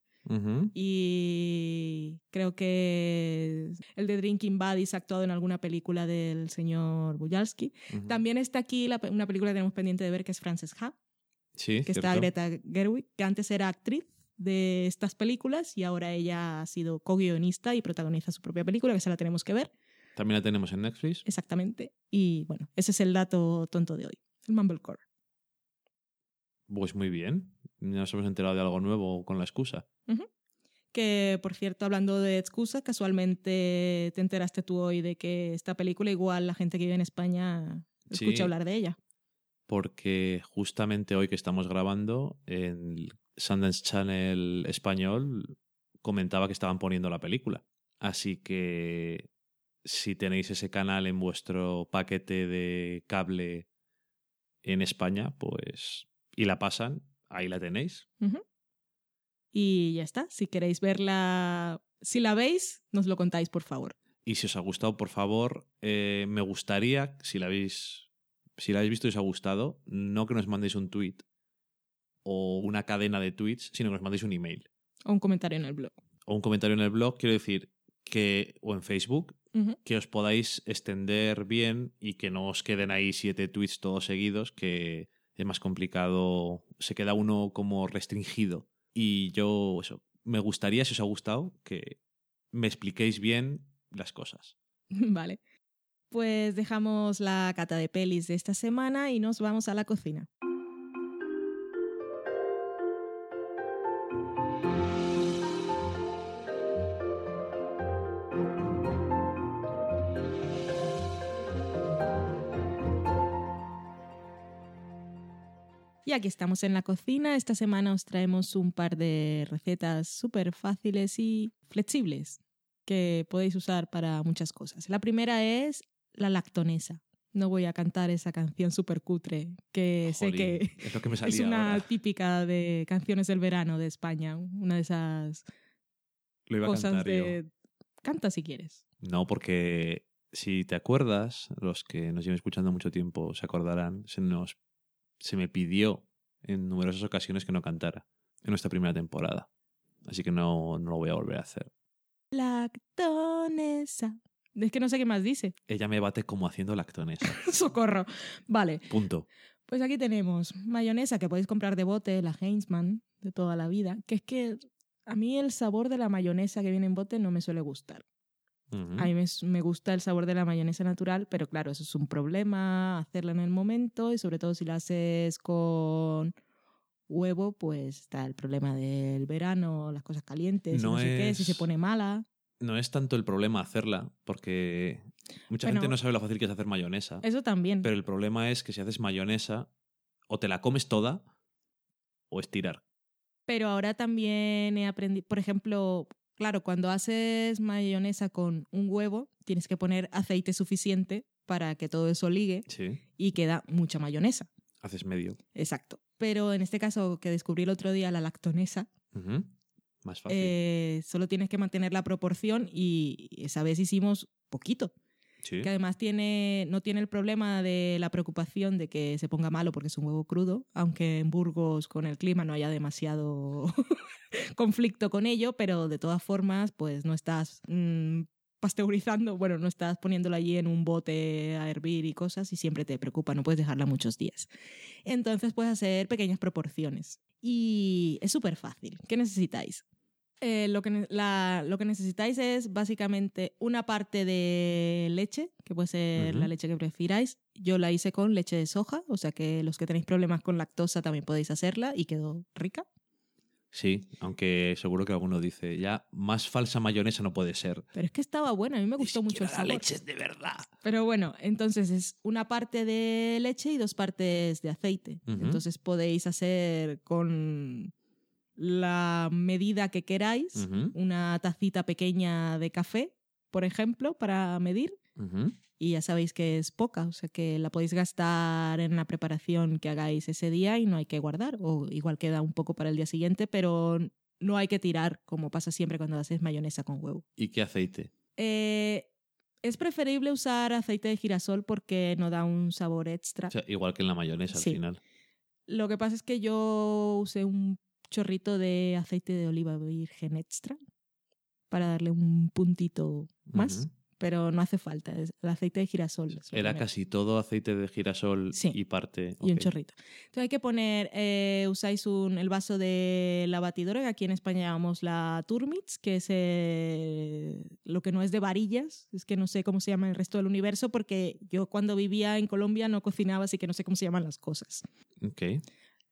Y creo que el de Drinking Buddies ha actuado en alguna película del señor Bujalski. También está aquí la una película que tenemos pendiente de ver que es Frances Ha, Sí, que está. Greta Gerwig, que antes era actriz de estas películas y ahora ella ha sido co-guionista y protagoniza su propia película, que se la tenemos que ver, También la tenemos en Netflix. exactamente. Y bueno, ese es el dato tonto de hoy, el Mumblecore. Pues muy bien. Nos hemos enterado de algo nuevo con la excusa. Que, por cierto, hablando de excusa, casualmente te enteraste tú hoy de que esta película, igual la gente que vive en España Sí. escucha hablar de ella. Porque justamente hoy que estamos grabando, en el Sundance Channel español comentaba que estaban poniendo la película. Así que si tenéis ese canal en vuestro paquete de cable en España, pues y la pasan, ahí la tenéis. Y ya está. Si queréis verla, si la veis, nos lo contáis, por favor. Y si os ha gustado, por favor, eh, me gustaría, si la habéis, si la habéis visto y os ha gustado, no que nos mandéis un tweet o una cadena de tweets, sino que nos mandéis un email O un comentario en el blog. o un comentario en el blog. Quiero decir que o en Facebook que os podáis extender bien y que no os queden ahí siete tweets todos seguidos, que es más complicado, se queda uno como restringido. Y yo, eso, me gustaría, si os ha gustado, que me expliquéis bien las cosas. Vale. Pues dejamos la cata de pelis de esta semana y nos vamos a la cocina. Y aquí estamos en la cocina. Esta semana os traemos un par de recetas súper fáciles y flexibles que podéis usar para muchas cosas. La primera es la lactonesa. No voy a cantar esa canción súper cutre que sé que es lo que me es salía una ahora. típica de canciones del verano de España. Una de esas Lo iba a cosas yo. de... Canta si quieres. No, porque si te acuerdas, los que nos llevan escuchando mucho tiempo se acordarán, se nos se me pidió en numerosas ocasiones que no cantara en nuestra primera temporada. Así que no, no lo voy a volver a hacer. Lactonesa. Es que no sé qué más dice. Ella me bate como haciendo lactonesa. Socorro. Vale. Punto. Pues aquí tenemos mayonesa que podéis comprar de bote, la Heinzmann de toda la vida, que es que a mí el sabor de la mayonesa que viene en bote no me suele gustar. A mí me, me gusta el sabor de la mayonesa natural, pero claro, eso es un problema hacerla en el momento y sobre todo si la haces con huevo, pues está el problema del verano, las cosas calientes, No no sé qué, si se pone mala. No es tanto el problema hacerla, porque mucha Bueno, gente no sabe lo fácil que es hacer mayonesa. Eso también. Pero el problema es que si haces mayonesa, o te la comes toda, o estirar. Pero ahora también he aprendido, por ejemplo, claro, cuando haces mayonesa con un huevo, tienes que poner aceite suficiente para que todo eso ligue Sí. y queda mucha mayonesa. Haces medio. Exacto. Pero en este caso que descubrí el otro día, la lactonesa. Más fácil. eh, solo tienes que mantener la proporción y esa vez hicimos poquito. Que además tiene, no tiene el problema de la preocupación de que se ponga malo porque es un huevo crudo, aunque en Burgos con el clima no haya demasiado conflicto con ello, pero de todas formas, pues no estás mm, pasteurizando, bueno, no estás poniéndolo allí en un bote a hervir y cosas y siempre te preocupa, no puedes dejarla muchos días. Entonces puedes hacer pequeñas proporciones y es súper fácil. ¿Qué necesitáis? Eh, lo, que, la- lo que necesitáis es básicamente una parte de leche, que puede ser la leche que prefiráis. Yo la hice con leche de soja, o sea que los que tenéis problemas con lactosa también podéis hacerla y quedó rica. Sí, aunque seguro que alguno dice, ya más falsa mayonesa no puede ser. Pero es que estaba buena, a mí me gustó Ni mucho el siquiera la sabor. leche es de verdad. Pero bueno, entonces es una parte de leche y dos partes de aceite. Entonces podéis hacer con la medida que queráis, una tacita pequeña de café, por ejemplo, para medir. Y ya sabéis que es poca, o sea que la podéis gastar en la preparación que hagáis ese día y no hay que guardar. O igual queda un poco para el día siguiente, pero no hay que tirar, como pasa siempre cuando haces mayonesa con huevo. ¿Y qué aceite? Eh, es preferible usar aceite de girasol porque no da un sabor extra. O sea, igual que en la mayonesa Sí. al final. Lo que pasa es que yo usé un chorrito de aceite de oliva virgen extra para darle un puntito más, pero no hace falta. es el aceite de girasol. Era casi todo aceite de girasol Sí. y parte. Y un chorrito. Entonces hay que poner, eh, usáis un, el vaso de la batidora, que aquí en España llamamos la Turmix, que es eh, lo que no es de varillas, es que no sé cómo se llama en el resto del universo, porque yo cuando vivía en Colombia no cocinaba, así que no sé cómo se llaman las cosas. Ok.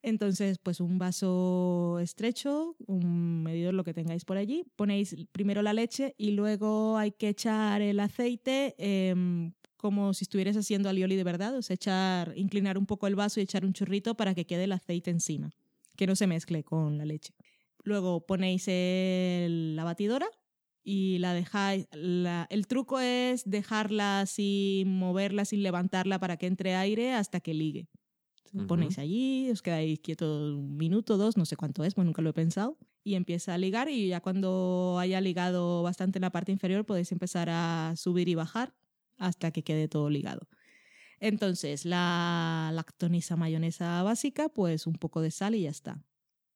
Entonces, pues un vaso estrecho, un medidor, lo que tengáis por allí. Ponéis primero la leche y luego hay que echar el aceite em, como si estuvieras haciendo alioli de verdad. O sea, echar, inclinar un poco el vaso y echar un chorrito para que quede el aceite encima, que no se mezcle con la leche. Luego ponéis el- la batidora y la dejáis. la- el truco es dejarla sin moverla, sin levantarla para que entre aire hasta que ligue. Lo ponéis allí, os quedáis quietos un minuto, dos, no sé cuánto es, pues nunca lo he pensado. Y empieza a ligar y ya cuando haya ligado bastante en la parte inferior podéis empezar a subir y bajar hasta que quede todo ligado. Entonces, la lactonisa mayonesa básica, pues un poco de sal y ya está.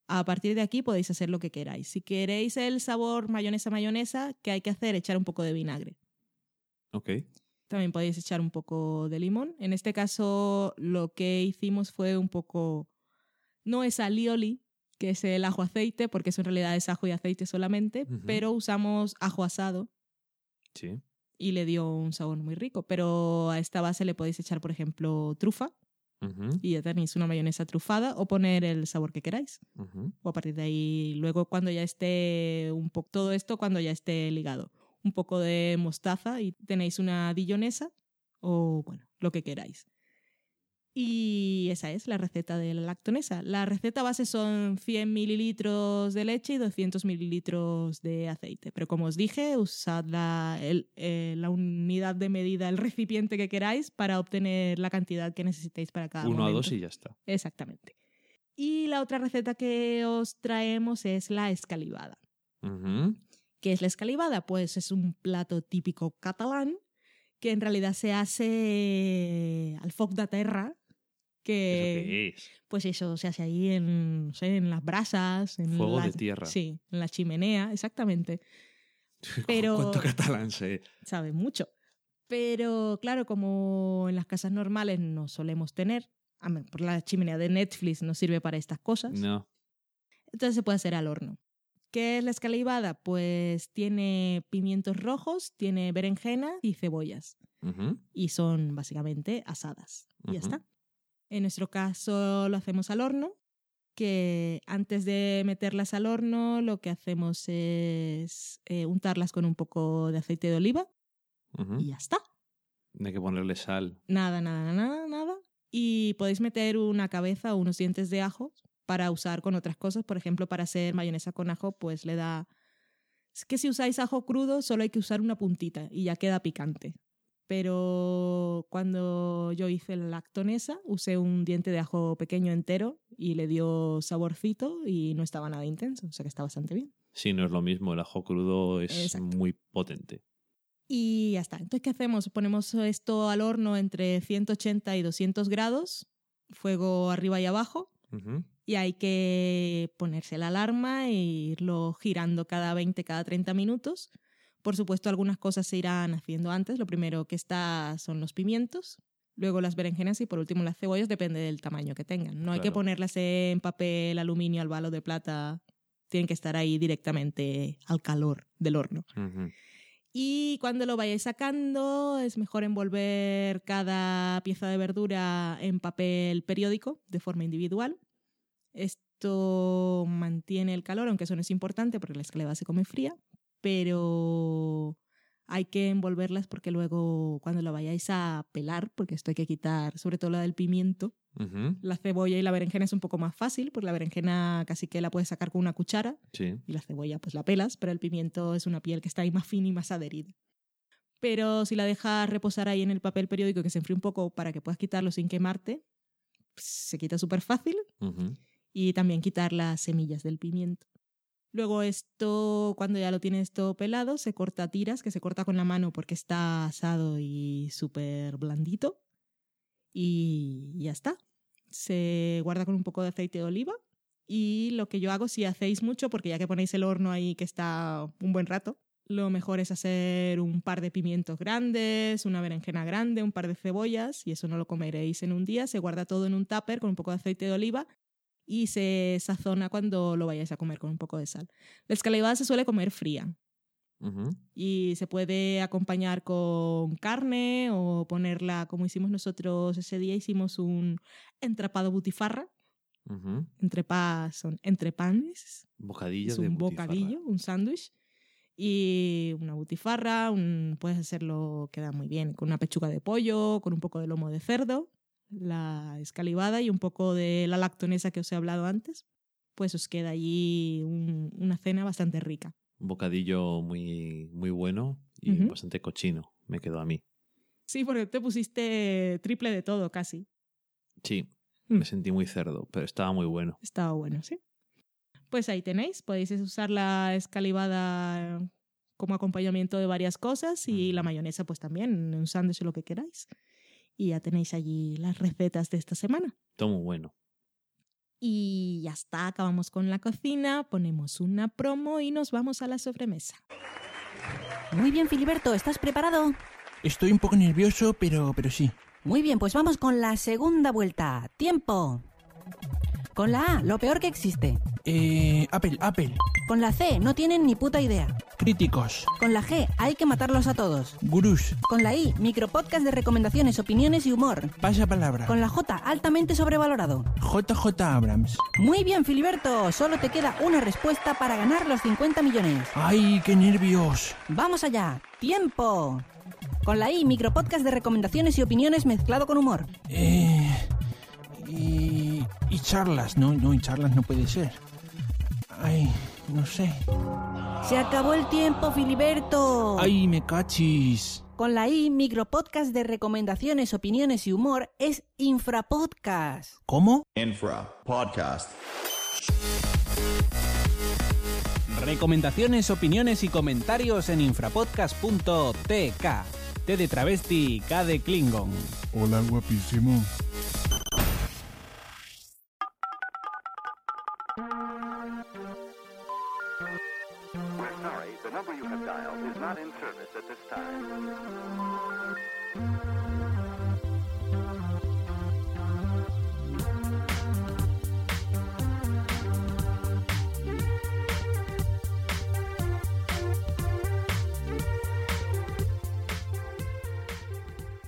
A partir de aquí podéis hacer lo que queráis. Si queréis el sabor mayonesa mayonesa, ¿qué hay que hacer? Echar un poco de vinagre. Ok. También podéis echar un poco de limón. En este caso, lo que hicimos fue un poco. No es alioli, que es el ajo aceite, porque eso en realidad es ajo y aceite solamente, pero usamos ajo asado Sí. y le dio un sabor muy rico. Pero a esta base le podéis echar, por ejemplo, trufa y ya tenéis una mayonesa trufada o poner el sabor que queráis. O a partir de ahí, luego cuando ya esté un poco todo esto, cuando ya esté ligado, un poco de mostaza y tenéis una dillonesa o bueno, lo que queráis. Y esa es la receta de la lactonesa. La receta base son 100 mililitros de leche y 200 mililitros de aceite. Pero como os dije, usad la, el- eh, la unidad de medida, el recipiente que queráis para obtener la cantidad que necesitéis para cada Uno a momento. dos y ya está. Exactamente. Y la otra receta que os traemos es la escalivada. ¿Qué es la escalivada? Pues es un plato típico catalán que en realidad se hace al foc de terra, ¿Eso que qué es? pues eso se hace ahí en, no sé, en las brasas, en Fuego la- de tierra. Sí, en la chimenea, exactamente. Pero- ¿Cuánto catalán sé? Sabe mucho. Pero claro, como en las casas normales no solemos tener, a por la chimenea de Netflix no sirve para estas cosas. No. Entonces se puede hacer al horno. ¿Qué es la escalivada? Pues tiene pimientos rojos, tiene berenjena y cebollas. Y son básicamente asadas. Y ya Ujú. está. En nuestro caso lo hacemos al horno, que antes de meterlas al horno lo que hacemos es eh, untarlas con un poco de aceite de oliva y ya está. Hay que ponerle sal. Nada, nada, nada, nada. Y podéis meter una cabeza o unos dientes de ajo para usar con otras cosas. Por ejemplo, para hacer mayonesa con ajo, pues le da... Es que si usáis ajo crudo, solo hay que usar una puntita y ya queda picante. Pero cuando yo hice la lactonesa, usé un diente de ajo pequeño entero y le dio saborcito y no estaba nada intenso, o sea que está bastante bien. Sí, no es lo mismo. El ajo crudo es Exacto. muy potente. Y ya está. Entonces, ¿qué hacemos? Ponemos esto al horno entre 180 y 200 grados, fuego arriba y abajo. Y hay que ponerse la alarma e irlo girando cada 20, cada 30 minutos. Por supuesto, algunas cosas se irán haciendo antes. Lo primero que está son los pimientos, luego las berenjenas y por último las cebollas, depende del tamaño que tengan. No hay que ponerlas en papel aluminio al balo de plata, tienen que estar ahí directamente al calor del horno. Y cuando lo vayáis sacando, es mejor envolver cada pieza de verdura en papel periódico de forma individual. Esto mantiene el calor, aunque eso no es importante porque la escalera se come fría, pero hay que envolverlas porque luego cuando lo vayáis a pelar, porque esto hay que quitar sobre todo la del pimiento, la cebolla y la berenjena es un poco más fácil, porque la berenjena casi que la puedes sacar con una cuchara Sí. y la cebolla pues la pelas, pero el pimiento es una piel que está ahí más fina y más adherida. Pero si la dejas reposar ahí en el papel periódico que se enfríe un poco para que puedas quitarlo sin quemarte, pues, se quita súper fácil. Y también quitar las semillas del pimiento. Luego esto, cuando ya lo tienes todo pelado, se corta a tiras, que se corta con la mano porque está asado y súper blandito. Y ya está. Se guarda con un poco de aceite de oliva. Y lo que yo hago, si hacéis mucho, porque ya que ponéis el horno ahí que está un buen rato, lo mejor es hacer un par de pimientos grandes, una berenjena grande, un par de cebollas, y eso no lo comeréis en un día. Se guarda todo en un tupper con un poco de aceite de oliva y se sazona cuando lo vayáis a comer con un poco de sal. La escalivada se suele comer fría y se puede acompañar con carne o ponerla como hicimos nosotros ese día, hicimos un entrapado butifarra. Ujú. Entrepas son entrepanes, Bocadillo es de un butifarra. bocadillo, un sándwich y una butifarra, un, puedes hacerlo, queda muy bien, con una pechuga de pollo, con un poco de lomo de cerdo, la escalivada y un poco de la lactonesa que os he hablado antes, pues os queda allí un- una cena bastante rica. Un bocadillo muy, muy bueno y Ujú. bastante cochino, me quedó a mí. Sí, porque te pusiste triple de todo casi. Sí, Mm. me sentí muy cerdo, pero estaba muy bueno. Estaba bueno, sí. Pues ahí tenéis, podéis usar la escalivada como acompañamiento de varias cosas y la mayonesa pues también, un sándwich o lo que queráis. Y ya tenéis allí las recetas de esta semana. Todo muy bueno. Y ya está, acabamos con la cocina, ponemos una promo y nos vamos a la sobremesa. Muy bien, Filiberto, ¿estás preparado? Estoy un poco nervioso, pero, pero sí. Muy bien, pues vamos con la segunda vuelta. ¡Tiempo! Con la A, lo peor que existe. Eh, Apple, Apple. Con la C, no tienen ni puta idea. Críticos. Con la G, hay que matarlos a todos. Gurús. Con la I, micropodcast de recomendaciones, opiniones y humor. Pasa palabra. Con la J, altamente sobrevalorado. JJ Abrams. Muy bien, Filiberto, solo te queda una respuesta para ganar los 50 millones. ¡Ay, qué nervios! ¡Vamos allá! ¡Tiempo! Con la I, micropodcast de recomendaciones y opiniones mezclado con humor. Eh. Y. Y charlas. No, no, y charlas no puede ser. Ay, no sé. ¡Se acabó el tiempo, Filiberto! ¡Ay, me cachis! Con la I, micropodcast de recomendaciones, opiniones y humor es Infrapodcast. ¿Cómo? Infra Podcast. Recomendaciones, opiniones y comentarios en infrapodcast.tk. T de travesti, K de Klingon. Hola, guapísimo. Number you have dialed is not in service at this time.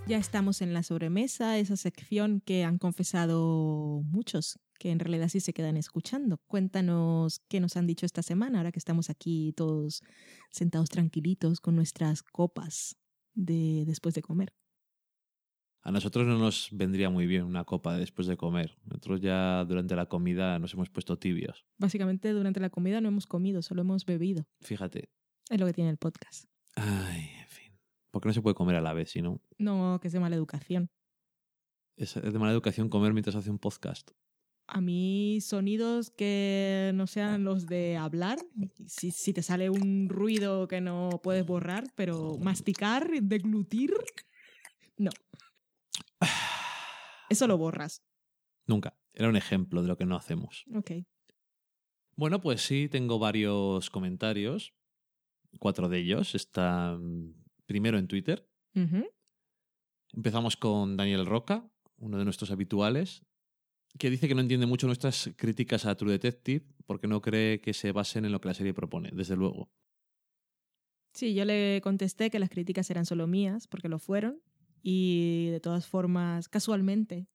Ya estamos en la sobremesa, esa sección que han confesado muchos, que en realidad sí se quedan escuchando. Cuéntanos qué nos han dicho esta semana, ahora que estamos aquí todos sentados tranquilitos con nuestras copas de después de comer. A nosotros no nos vendría muy bien una copa después de comer. Nosotros ya durante la comida nos hemos puesto tibios. Básicamente durante la comida no hemos comido, solo hemos bebido. Fíjate. Es lo que tiene el podcast. Ay, en fin. ¿Por qué no se puede comer a la vez, si no? No, que es de mala educación. Es de mala educación comer mientras hace un podcast. A mí sonidos que no sean los de hablar, si, si te sale un ruido que no puedes borrar, pero masticar, deglutir, no. Eso lo borras. Nunca. Era un ejemplo de lo que no hacemos. Ok. Bueno, pues sí, tengo varios comentarios. Cuatro de ellos están primero en Twitter. Empezamos con Daniel Roca, uno de nuestros habituales, que dice que no entiende mucho nuestras críticas a True Detective porque no cree que se basen en lo que la serie propone, desde luego. Sí, yo le contesté que las críticas eran solo mías, porque lo fueron, y de todas formas, casualmente,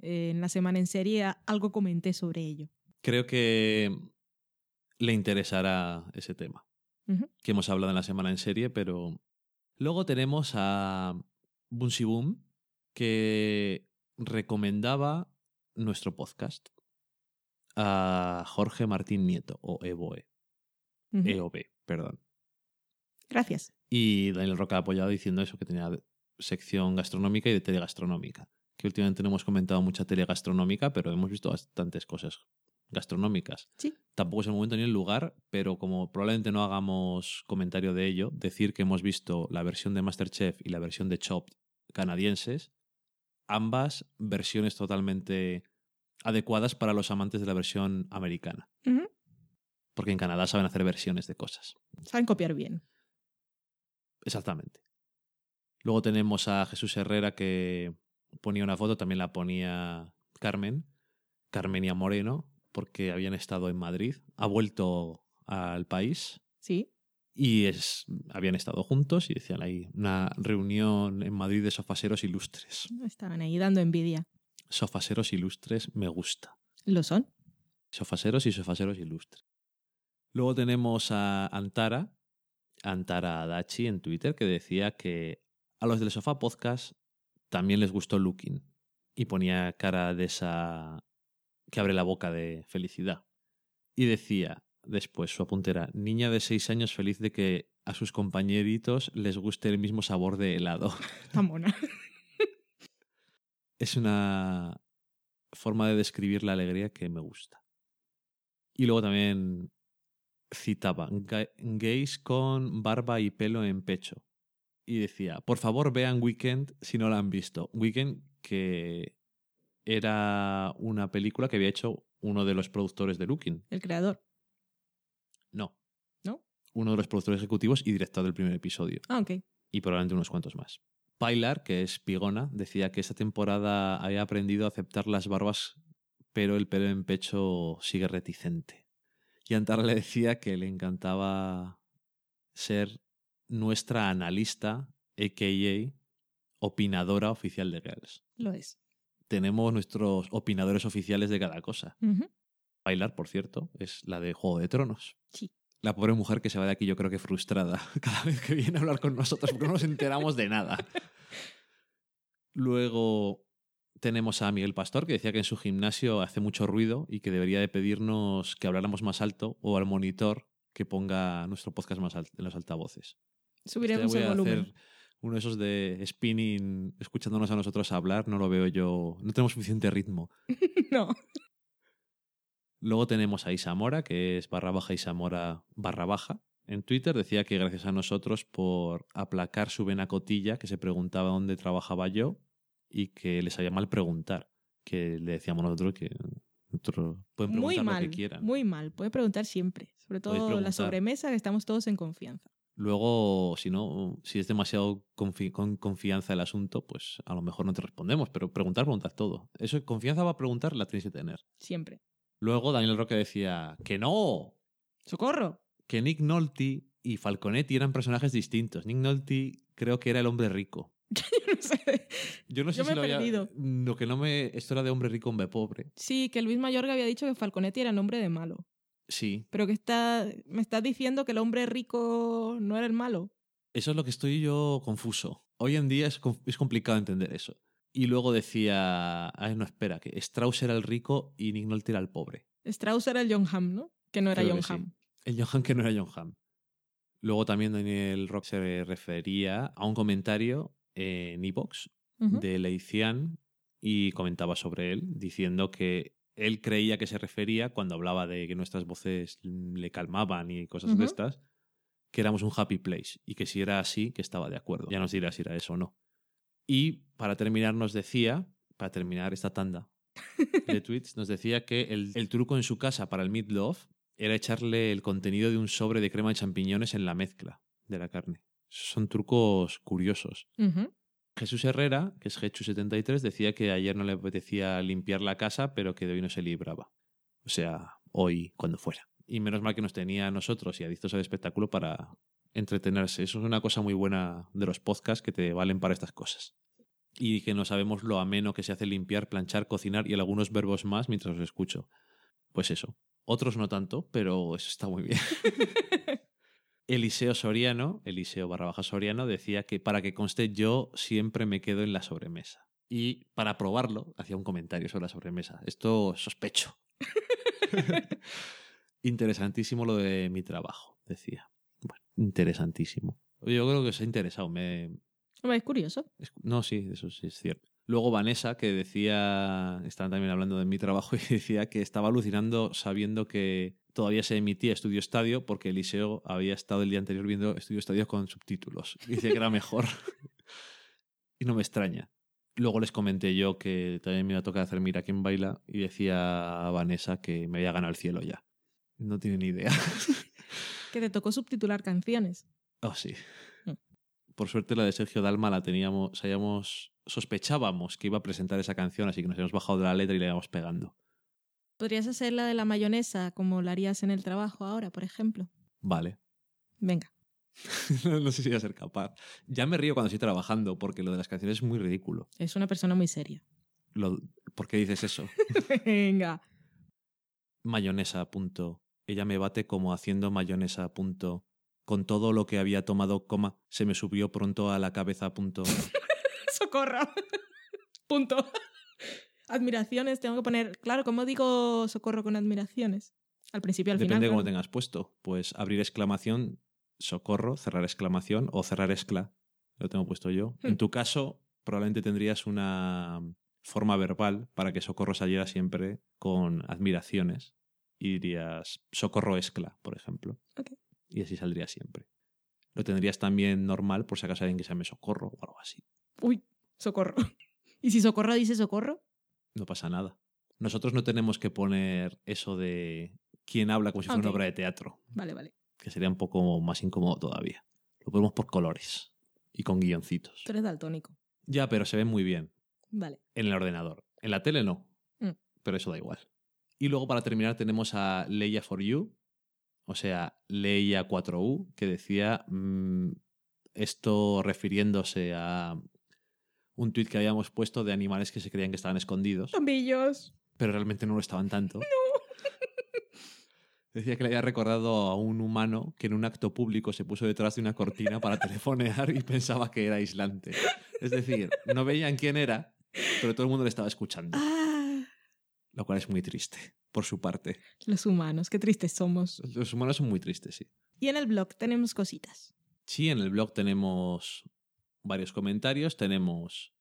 eh, en la semana en serie algo comenté sobre ello. Creo que le interesará ese tema, que hemos hablado en la semana en serie, pero luego tenemos a Bunsi Boom, que recomendaba nuestro podcast a Jorge Martín Nieto, o EBOE, Ujú. EOB, perdón. Gracias. Y Daniel Roca ha apoyado diciendo eso, que tenía sección gastronómica y de telegastronómica. Que últimamente no hemos comentado mucha telegastronómica, pero hemos visto bastantes cosas gastronómicas. Sí. Tampoco es el momento ni el lugar, pero como probablemente no hagamos comentario de ello, decir que hemos visto la versión de Masterchef y la versión de Chopped canadienses, ambas versiones totalmente adecuadas para los amantes de la versión americana. Porque en Canadá saben hacer versiones de cosas. Saben copiar bien. Exactamente. Luego tenemos a Jesús Herrera que ponía una foto, también la ponía Carmen, Carmenia Moreno, porque habían estado en Madrid, ha vuelto al país Sí. Y es, habían estado juntos y decían ahí una reunión en Madrid de sofaseros ilustres. Estaban ahí dando envidia. Sofaseros ilustres me gusta. Lo son. Sofaseros y sofaseros ilustres. Luego tenemos a Antara, Antara Adachi en Twitter, que decía que a los del Sofá Podcast también les gustó Looking. Y ponía cara de esa que abre la boca de felicidad. Y decía, después su apunte era niña de 6 años feliz de que a sus compañeritos les guste el mismo sabor de helado. Está mona. es una forma de describir la alegría que me gusta. Y luego también citaba "Ga- gays con barba y pelo en pecho. Y decía, por favor vean Weekend si no la han visto. Weekend que era una película que había hecho uno de los productores de Looking. El creador. No. ¿No? Uno de los productores ejecutivos y director del primer episodio. Ah, ok. y probablemente unos cuantos más. Pilar, que es Pigona, decía que esta temporada había aprendido a aceptar las barbas, pero el pelo en pecho sigue reticente. Y Antara le decía que le encantaba ser nuestra analista, a.k.a. opinadora oficial de Girls. Lo es. Tenemos nuestros opinadores oficiales de cada cosa. Pilar, por cierto, es la de Juego de Tronos. Sí. La pobre mujer que se va de aquí, yo creo que frustrada cada vez que viene a hablar con nosotros, porque no nos enteramos de nada. Luego tenemos a Miguel Pastor, que decía que en su gimnasio hace mucho ruido y que debería de pedirnos que habláramos más alto o al monitor que ponga nuestro podcast más alto en los altavoces. Subiremos Este el voy a volumen. hacer uno de esos de spinning, escuchándonos a nosotros hablar, no lo veo yo, no tenemos suficiente ritmo. no. Luego tenemos a Isamora, que es barra baja Isamora barra baja. En Twitter decía que gracias a nosotros por aplacar su vena cotilla, que se preguntaba dónde trabajaba yo y que les sabía mal preguntar. Que le decíamos nosotros que nosotros pueden Muy preguntar mal. lo que quieran. Muy mal. Puede preguntar siempre. Sobre todo la sobremesa, que estamos todos en confianza. Luego, si no, si es demasiado confi- con confianza el asunto, pues a lo mejor no te respondemos, pero preguntar, preguntar todo. Eso, confianza va a preguntar, la tienes que tener. Siempre. Luego Daniel Roque decía que no, ¡Socorro! que Nick Nolte y Falconetti eran personajes distintos. Nick Nolte creo que era el hombre rico. Yo no sé. Yo no sé Yo si me he lo había... perdido. Lo que no me... Esto era de hombre rico, hombre pobre. Sí, que Luis Mayorga había dicho que Falconetti era el hombre de malo. Sí. Pero que está, me estás diciendo que el hombre rico no era el malo. Eso es lo que estoy yo confuso. Hoy en día es, com- es complicado entender eso. Y luego decía... Ay, no, espera, que Strauss era el rico y Nick Nolte era el pobre. Strauss era el John Hamm, ¿no? Que no era Creo John sí. Hamm. El John Hamm que no era John Hamm. Luego también Daniel Rock se refería a un comentario en Evox de Leician y comentaba sobre él, diciendo que él creía que se refería, cuando hablaba de que nuestras voces le calmaban y cosas de estas, que éramos un happy place y que si era así, que estaba de acuerdo. Ya nos dirá si era eso o no. Y para terminar nos decía, para terminar esta tanda de tweets, nos decía que el, el truco en su casa para el meatloaf era echarle el contenido de un sobre de crema de champiñones en la mezcla de la carne. Son trucos curiosos. Jesús Herrera, que es Gechu73, decía que ayer no le apetecía limpiar la casa, pero que de hoy no se libraba. O sea, hoy, cuando fuera. Y menos mal que nos tenía a nosotros y adictos al espectáculo para entretenerse. Eso es una cosa muy buena de los podcasts que te valen para estas cosas. Y que no sabemos lo ameno que se hace limpiar, planchar, cocinar y algunos verbos más mientras os escucho. Pues eso. Otros no tanto, pero eso está muy bien. Eliseo Soriano, Eliseo barra baja Soriano, decía que para que conste yo siempre me quedo en la sobremesa. Y para probarlo, hacía un comentario sobre la sobremesa. Esto sospecho. Interesantísimo lo de mi trabajo, decía. Interesantísimo. Yo creo que os ha interesado. Me... Hombre, es curioso. es- No, sí, eso sí es cierto. Luego Vanessa, que decía, estaban también hablando de mi trabajo, y decía que estaba alucinando sabiendo que todavía se emitía Estudio Estadio porque Eliseo había estado el día anterior viendo Estudio Estadio con subtítulos. Y decía que era mejor. y no me extraña. Luego les comenté yo que también me iba a tocar hacer Mira quién baila y decía a Vanessa que me había ganado el cielo ya. No tiene ni idea. Que te tocó subtitular canciones. Oh, sí. Mm. Por suerte la de Sergio Dalma la teníamos, sabíamos, sospechábamos que iba a presentar esa canción, así que nos habíamos bajado de la letra y la íbamos pegando. ¿Podrías hacer la de la mayonesa como la harías en el trabajo ahora, por ejemplo? Vale. Venga. no, no sé si voy a ser capaz. Ya me río cuando estoy trabajando porque lo de las canciones es muy ridículo. Es una persona muy seria. Lo- ¿Por qué dices eso? Venga. mayonesa. Punto. Ella me bate como haciendo mayonesa. Punto. Con todo lo que había tomado, coma, se me subió pronto a la cabeza. Punto. Socorro. Punto. Admiraciones, tengo que poner. Claro, ¿cómo digo socorro con admiraciones? Al principio, al Depende final. de cómo claro. tengas puesto. Pues abrir exclamación, socorro, cerrar exclamación o cerrar escla. Lo tengo puesto yo. Hmm. En tu caso, probablemente tendrías una forma verbal para que socorro saliera siempre con admiraciones. Y dirías socorro escla, por ejemplo. Y así saldría siempre. Lo tendrías también normal por si acaso alguien que se llame socorro o algo así. Uy, socorro. ¿Y si socorro dice socorro? No pasa nada. Nosotros no tenemos que poner eso de quién habla como si fuera una obra de teatro. Vale, vale. que sería un poco más incómodo todavía. Lo ponemos por colores y con guioncitos. Tú eres daltónico. Ya, pero se ven muy bien Vale. en el ordenador. En la tele no, Mm. pero eso da igual. Y luego para terminar tenemos a Leia for You, o sea, Leia 4U, que decía mm, esto refiriéndose a un tuit que habíamos puesto de animales que se creían que estaban escondidos, Tombillos. pero realmente no lo estaban tanto. Decía que le había recordado a un humano que en un acto público se puso detrás de una cortina para telefonear y pensaba que era aislante. Es decir, no veían quién era, pero todo el mundo le estaba escuchando. Ah, Lo cual es muy triste, por su parte. los humanos, qué tristes somos. Los humanos son muy tristes, sí. Y en el blog tenemos cositas. Sí, en el blog tenemos varios comentarios. Tenemos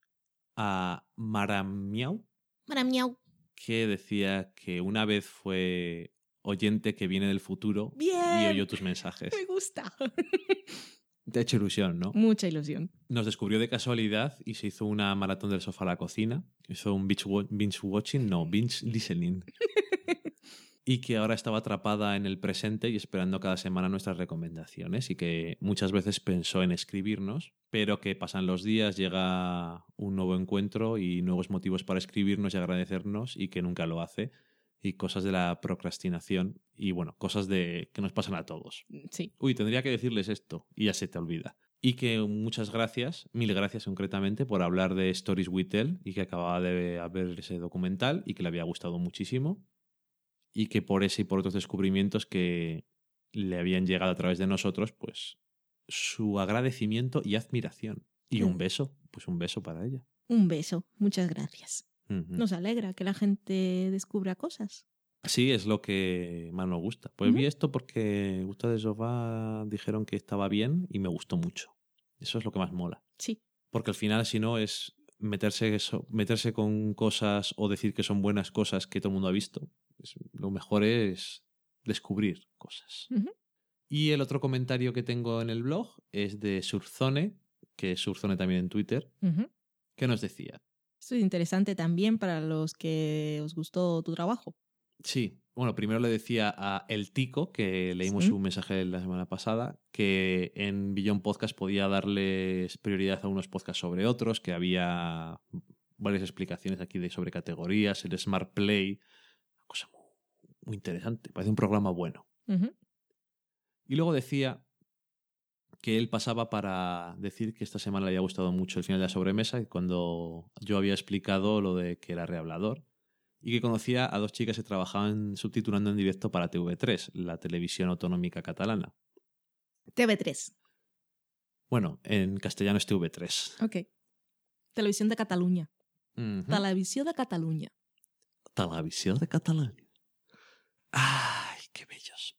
a Maramiau, Para miau. que decía que una vez fue oyente que viene del futuro y oyó tus mensajes. Me gusta. Te ha hecho ilusión, ¿no? Mucha ilusión. Nos descubrió de casualidad y se hizo una maratón del sofá a la cocina. Hizo un binge watching, no, binge listening. y que ahora estaba atrapada en el presente y esperando cada semana nuestras recomendaciones y que muchas veces pensó en escribirnos, pero que pasan los días, llega un nuevo encuentro y nuevos motivos para escribirnos y agradecernos y que nunca lo hace y cosas de la procrastinación y bueno, cosas de que nos pasan a todos Sí. uy, tendría que decirles esto, y ya se te olvida. Y que muchas gracias, mil gracias concretamente, por hablar de Stories We Tell y que acababa de ver ese documental y que le había gustado muchísimo. Y que por ese y por otros descubrimientos que le habían llegado a través de nosotros, pues su agradecimiento y admiración. Y un Mm. beso, pues un beso para ella. Un beso. Muchas gracias. Nos alegra que la gente descubra cosas. Sí, es lo que más nos gusta. Pues vi esto porque Gusta de Sofá dijeron que estaba bien y me gustó mucho. Eso es lo que más mola. Sí. Porque al final, si no, es meterse, eso- meterse con cosas o decir que son buenas cosas que todo el mundo ha visto. Es- lo mejor es descubrir cosas. Y el otro comentario que tengo en el blog es de Surzone, que es Surzone también en Twitter, que nos decía, es interesante también para los que os gustó tu trabajo. Sí, bueno, primero le decía a El Tico, que leímos Sí. su mensaje la semana pasada, que en Billón Podcast podía darles prioridad a unos podcasts sobre otros, que había varias explicaciones aquí de sobre categorías, el Smart Play, una cosa muy, muy interesante, parece un programa bueno. Y luego decía que él pasaba para decir que esta semana le había gustado mucho el final de la sobremesa, y cuando yo había explicado lo de que era rehablador, y que conocía a dos chicas que trabajaban subtitulando en directo para TV3, la televisión autonómica catalana. TV3. Bueno, en castellano es TV3. Ok. Televisión de Cataluña. Televisión de Cataluña. Televisión de Cataluña. ¡Ay, qué bellos!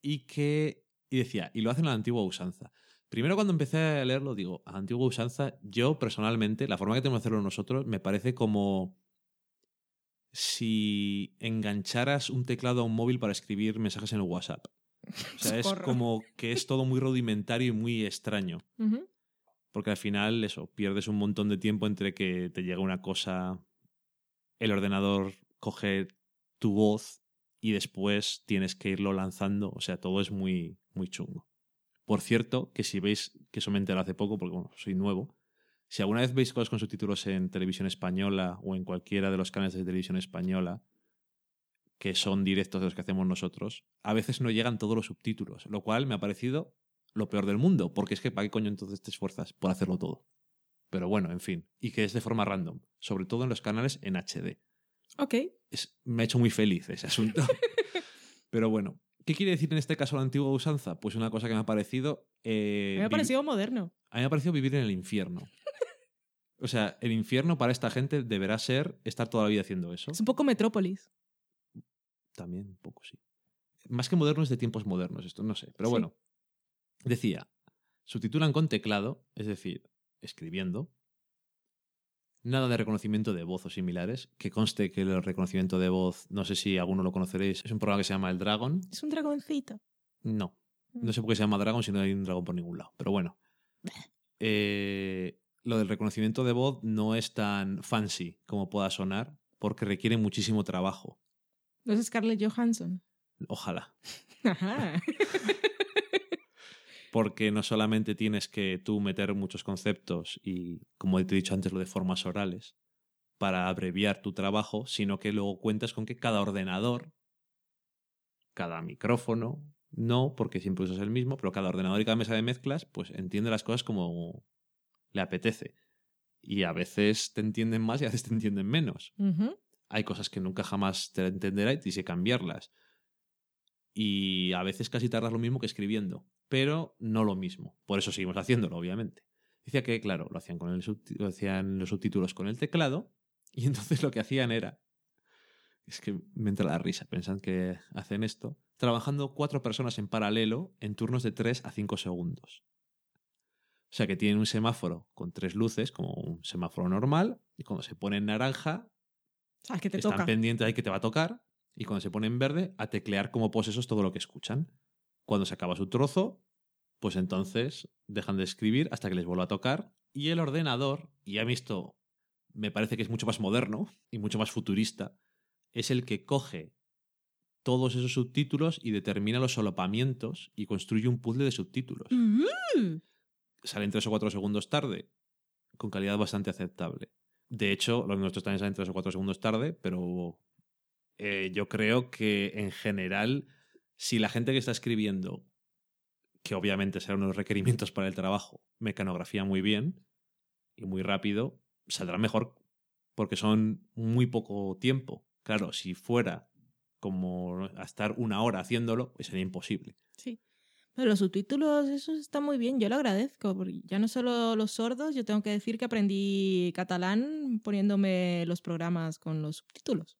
Y que. Y decía, y lo hacen a la antigua usanza. Primero, cuando empecé a leerlo, digo, a la antigua usanza, yo personalmente, la forma que tenemos de hacerlo nosotros, me parece como si engancharas un teclado a un móvil para escribir mensajes en el WhatsApp. O sea, es como que es todo muy rudimentario y muy extraño. Porque al final, eso, pierdes un montón de tiempo entre que te llega una cosa, el ordenador coge tu voz y después tienes que irlo lanzando. O sea, todo es muy, muy chungo. Por cierto, que si veis, que eso me enteré hace poco, porque bueno, soy nuevo, si alguna vez veis cosas con subtítulos en televisión española o en cualquiera de los canales de televisión española, que son directos de los que hacemos nosotros, a veces no llegan todos los subtítulos, lo cual me ha parecido lo peor del mundo, porque es que ¿para qué coño entonces te esfuerzas por hacerlo todo? Pero bueno, en fin, y que es de forma random, sobre todo en los canales en HD. Ok. Es- me ha hecho muy feliz ese asunto. Pero bueno, ¿qué quiere decir en este caso la antigua usanza? Pues una cosa que me ha parecido... eh, Me ha parecido moderno. a mí me ha parecido vivir en el infierno. O sea, el infierno para esta gente deberá ser estar toda la vida haciendo eso. Es un poco Metrópolis. También, un poco, sí. Más que moderno es de tiempos modernos, esto no sé. Pero Sí. bueno, decía, subtitulan con teclado, es decir, escribiendo. Nada de reconocimiento de voz o similares. Que conste que el reconocimiento de voz, no sé si alguno lo conoceréis, es un programa que se llama El Dragon. Es un dragoncito. No, no sé por qué se llama Dragon si no hay un dragón por ningún lado. Pero bueno. Eh, lo del reconocimiento de voz no es tan fancy como pueda sonar, porque requiere muchísimo trabajo. ¿No es Scarlett Johansson? Ojalá. Ajá. Porque no solamente tienes que tú meter muchos conceptos y, como te he dicho antes, lo de formas orales para abreviar tu trabajo, sino que luego cuentas con que cada ordenador, cada micrófono, no, porque siempre usas el mismo, pero cada ordenador y cada mesa de mezclas, pues entiende las cosas como le apetece. Y a veces te entienden más y a veces te entienden menos. Hay cosas que nunca jamás te entenderá y tienes que cambiarlas. Y a veces casi tardas lo mismo que escribiendo, pero no lo mismo. Por eso seguimos haciéndolo, obviamente. Decía que, claro, lo hacían, con el subti- lo hacían los subtítulos con el teclado y entonces lo que hacían era... Es que me entra la risa, pensan que hacen esto. Trabajando cuatro personas en paralelo en turnos de 3 a 5 segundos. O sea que tienen un semáforo con tres luces, como un semáforo normal, y cuando se pone en naranja, Ah, que te están toca. pendientes ahí que te va a tocar y cuando se pone en verde a teclear como posesos todo lo que escuchan. Cuando se acaba su trozo, pues entonces dejan de escribir hasta que les vuelva a tocar y el ordenador, y ya visto, me parece que es mucho más moderno y mucho más futurista, es el que coge todos esos subtítulos y determina los solapamientos y construye un puzzle de subtítulos. Mm. Salen tres o cuatro segundos tarde, con calidad bastante aceptable. De hecho, los nuestros también salen tres o cuatro segundos tarde, pero eh, yo creo que en general, si la gente que está escribiendo, que obviamente serán unos requerimientos para el trabajo, mecanografía muy bien y muy rápido, saldrá mejor porque son muy poco tiempo. Claro, si fuera como a estar una hora haciéndolo, pues sería imposible. Sí. Pero los subtítulos, eso está muy bien, yo lo agradezco. Ya no solo los sordos, yo tengo que decir que aprendí catalán poniéndome los programas con los subtítulos.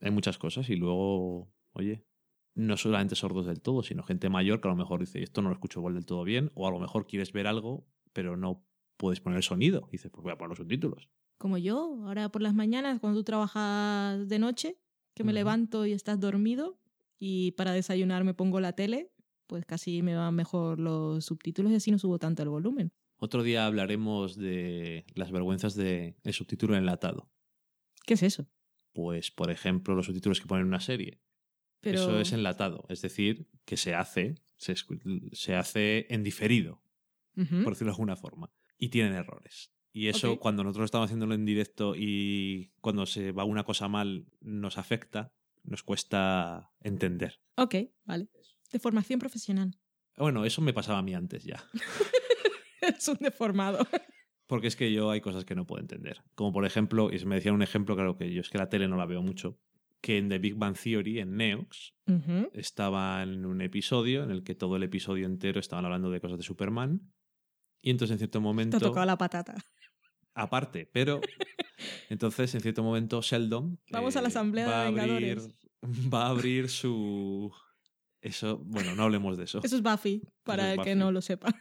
Hay muchas cosas y luego, oye, no solamente sordos del todo, sino gente mayor que a lo mejor dice, esto no lo escucho igual del todo bien, o a lo mejor quieres ver algo, pero no puedes poner el sonido. Y dices, pues voy a poner los subtítulos. Como yo, ahora por las mañanas, cuando tú trabajas de noche, que me levanto y estás dormido, y para desayunar me pongo la tele, pues casi me van mejor los subtítulos y así no subo tanto el volumen. Otro día hablaremos de las vergüenzas del subtítulo enlatado. ¿Qué es eso? Pues, por ejemplo, los subtítulos que ponen en una serie. Pero... Eso es enlatado, es decir, que se hace, se, hace en diferido. Por decirlo de alguna forma. Y tienen errores. Y eso, cuando nosotros estamos haciéndolo en directo y cuando se va una cosa mal, nos afecta, nos cuesta entender. Ok, vale. De formación profesional. Bueno, eso me pasaba a mí antes ya. es un deformado. Porque es que yo hay cosas que no puedo entender. Como por ejemplo, y se me decía un ejemplo, claro que yo es que la tele no la veo mucho, que en The Big Bang Theory, en Neox, Ujú. estaba en un episodio en el que todo el episodio entero estaban hablando de cosas de Superman. Y entonces en cierto Te momento... ha tocado la patata. aparte, pero entonces en cierto momento Sheldon eh, Vamos a la asamblea de va a abrir, Vengadores. va a abrir su eso, bueno, no hablemos de eso. Eso es Buffy, para es el que no lo sepa.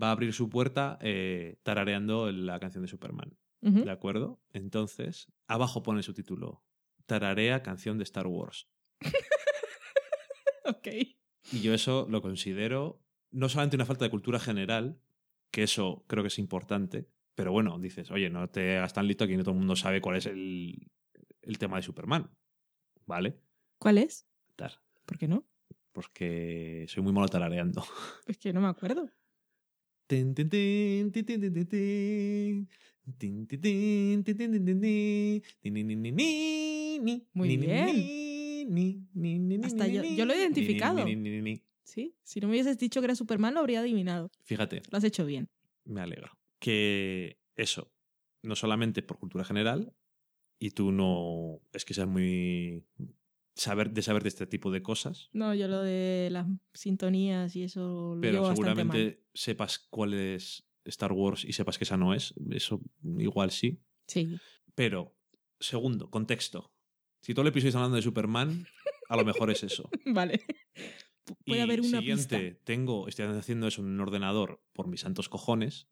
Va a abrir su puerta eh, tarareando la canción de Superman. ¿de acuerdo? Entonces, abajo pone su título, Tararea canción de Star Wars. Ok. Y yo eso lo considero no solamente una falta de cultura general, que eso creo que es importante, pero bueno, dices, oye, no te hagas tan listo aquí no todo el mundo sabe cuál es el, el tema de Superman. ¿Vale? ¿Cuál es? Tar, ¿Por qué no? Porque soy muy malo tarareando. Es que no me acuerdo. Tin, tin, tin, tin, tin, tin, tin, tin. Tin, tin, tin, tin, tin, tin, tin, tin. Ni, ni, ni, ni, ni, ni. Muy bien. Hasta yo- yo lo he identificado. Sí. Si no me hubieses dicho que era Superman, lo habría adivinado. Fíjate, Lo has hecho bien. me alegro. Que eso, no solamente por cultura general, y tú no es que seas muy saber de saber de este tipo de cosas, No, yo lo de las sintonías y eso lo pero llevo bastante mal. seguramente sepas cuál es Star Wars y sepas que esa no es, eso igual sí. Sí. Pero, segundo, contexto. Si todo el episodio está hablando de Superman, a lo mejor es eso. Vale. Puede y haber una siguiente, pista. tengo, estoy haciendo eso en un ordenador por mis santos cojones.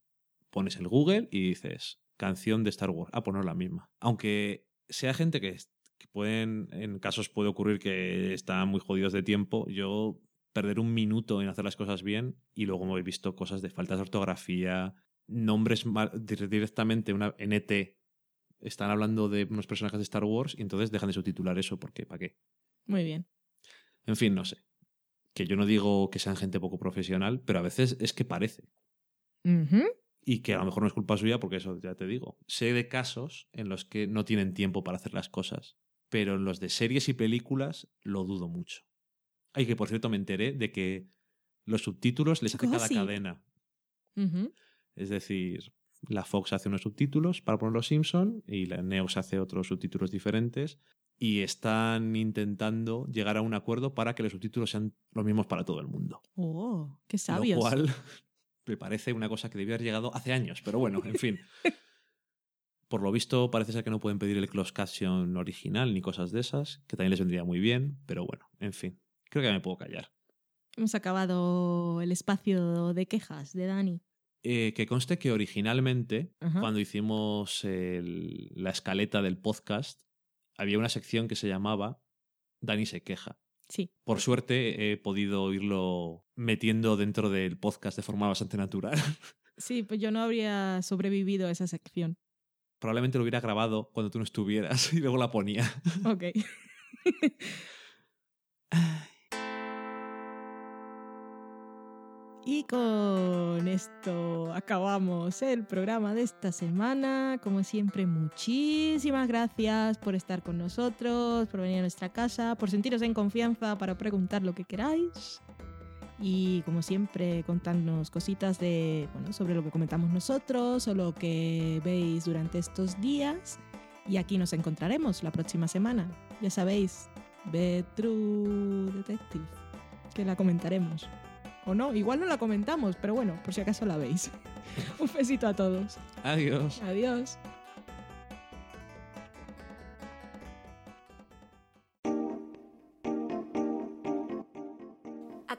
Pones el Google y dices canción de Star Wars. Ah, pues no es la misma. Aunque sea gente que, que pueden, en casos puede ocurrir que están muy jodidos de tiempo, yo perder un minuto en hacer las cosas bien y luego me he visto cosas de faltas de ortografía, nombres mal- directamente una, en ET. Están hablando de unos personajes de Star Wars y entonces dejan de subtitular eso porque ¿para qué? Muy bien. En fin, no sé. Que yo no digo que sean gente poco profesional, pero a veces es que parece. Y que a lo mejor no es culpa suya, porque eso ya te digo. Sé de casos en los que no tienen tiempo para hacer las cosas, pero en los de series y películas lo dudo mucho. Ay, que por cierto me enteré de que los subtítulos les hace cada cadena. Ujú. Es decir, la Fox hace unos subtítulos para poner los Simpson y la Neox hace otros subtítulos diferentes y están intentando llegar a un acuerdo para que los subtítulos sean los mismos para todo el mundo. Oh, qué sabios. Lo cual me parece una cosa que debió haber llegado hace años, pero bueno, en fin. Por lo visto, parece ser que no pueden pedir el closed caption original ni cosas de esas, que también les vendría muy bien, pero bueno, en fin. Creo que ya me puedo callar. Hemos acabado el espacio de quejas de Dani. Eh, que conste que originalmente, Ajá. cuando hicimos el- la escaleta del podcast, había una sección que se llamaba Dani se queja. Sí. Por suerte he podido irlo metiendo dentro del podcast de forma bastante natural. Sí, pues yo no habría sobrevivido a esa sección. Probablemente lo hubiera grabado cuando tú no estuvieras y luego la ponía. Ok. Y con esto acabamos el programa de esta semana. Como siempre, muchísimas gracias por estar con nosotros, por venir a nuestra casa, por sentiros en confianza para preguntar lo que queráis. Y como siempre, contarnos cositas de, bueno, sobre lo que comentamos nosotros o lo que veis durante estos días. Y aquí nos encontraremos la próxima semana. Ya sabéis, ve True Detective, que la comentaremos. O no, igual no la comentamos, pero bueno, por si acaso la veis. Un besito a todos. Adiós. Adiós.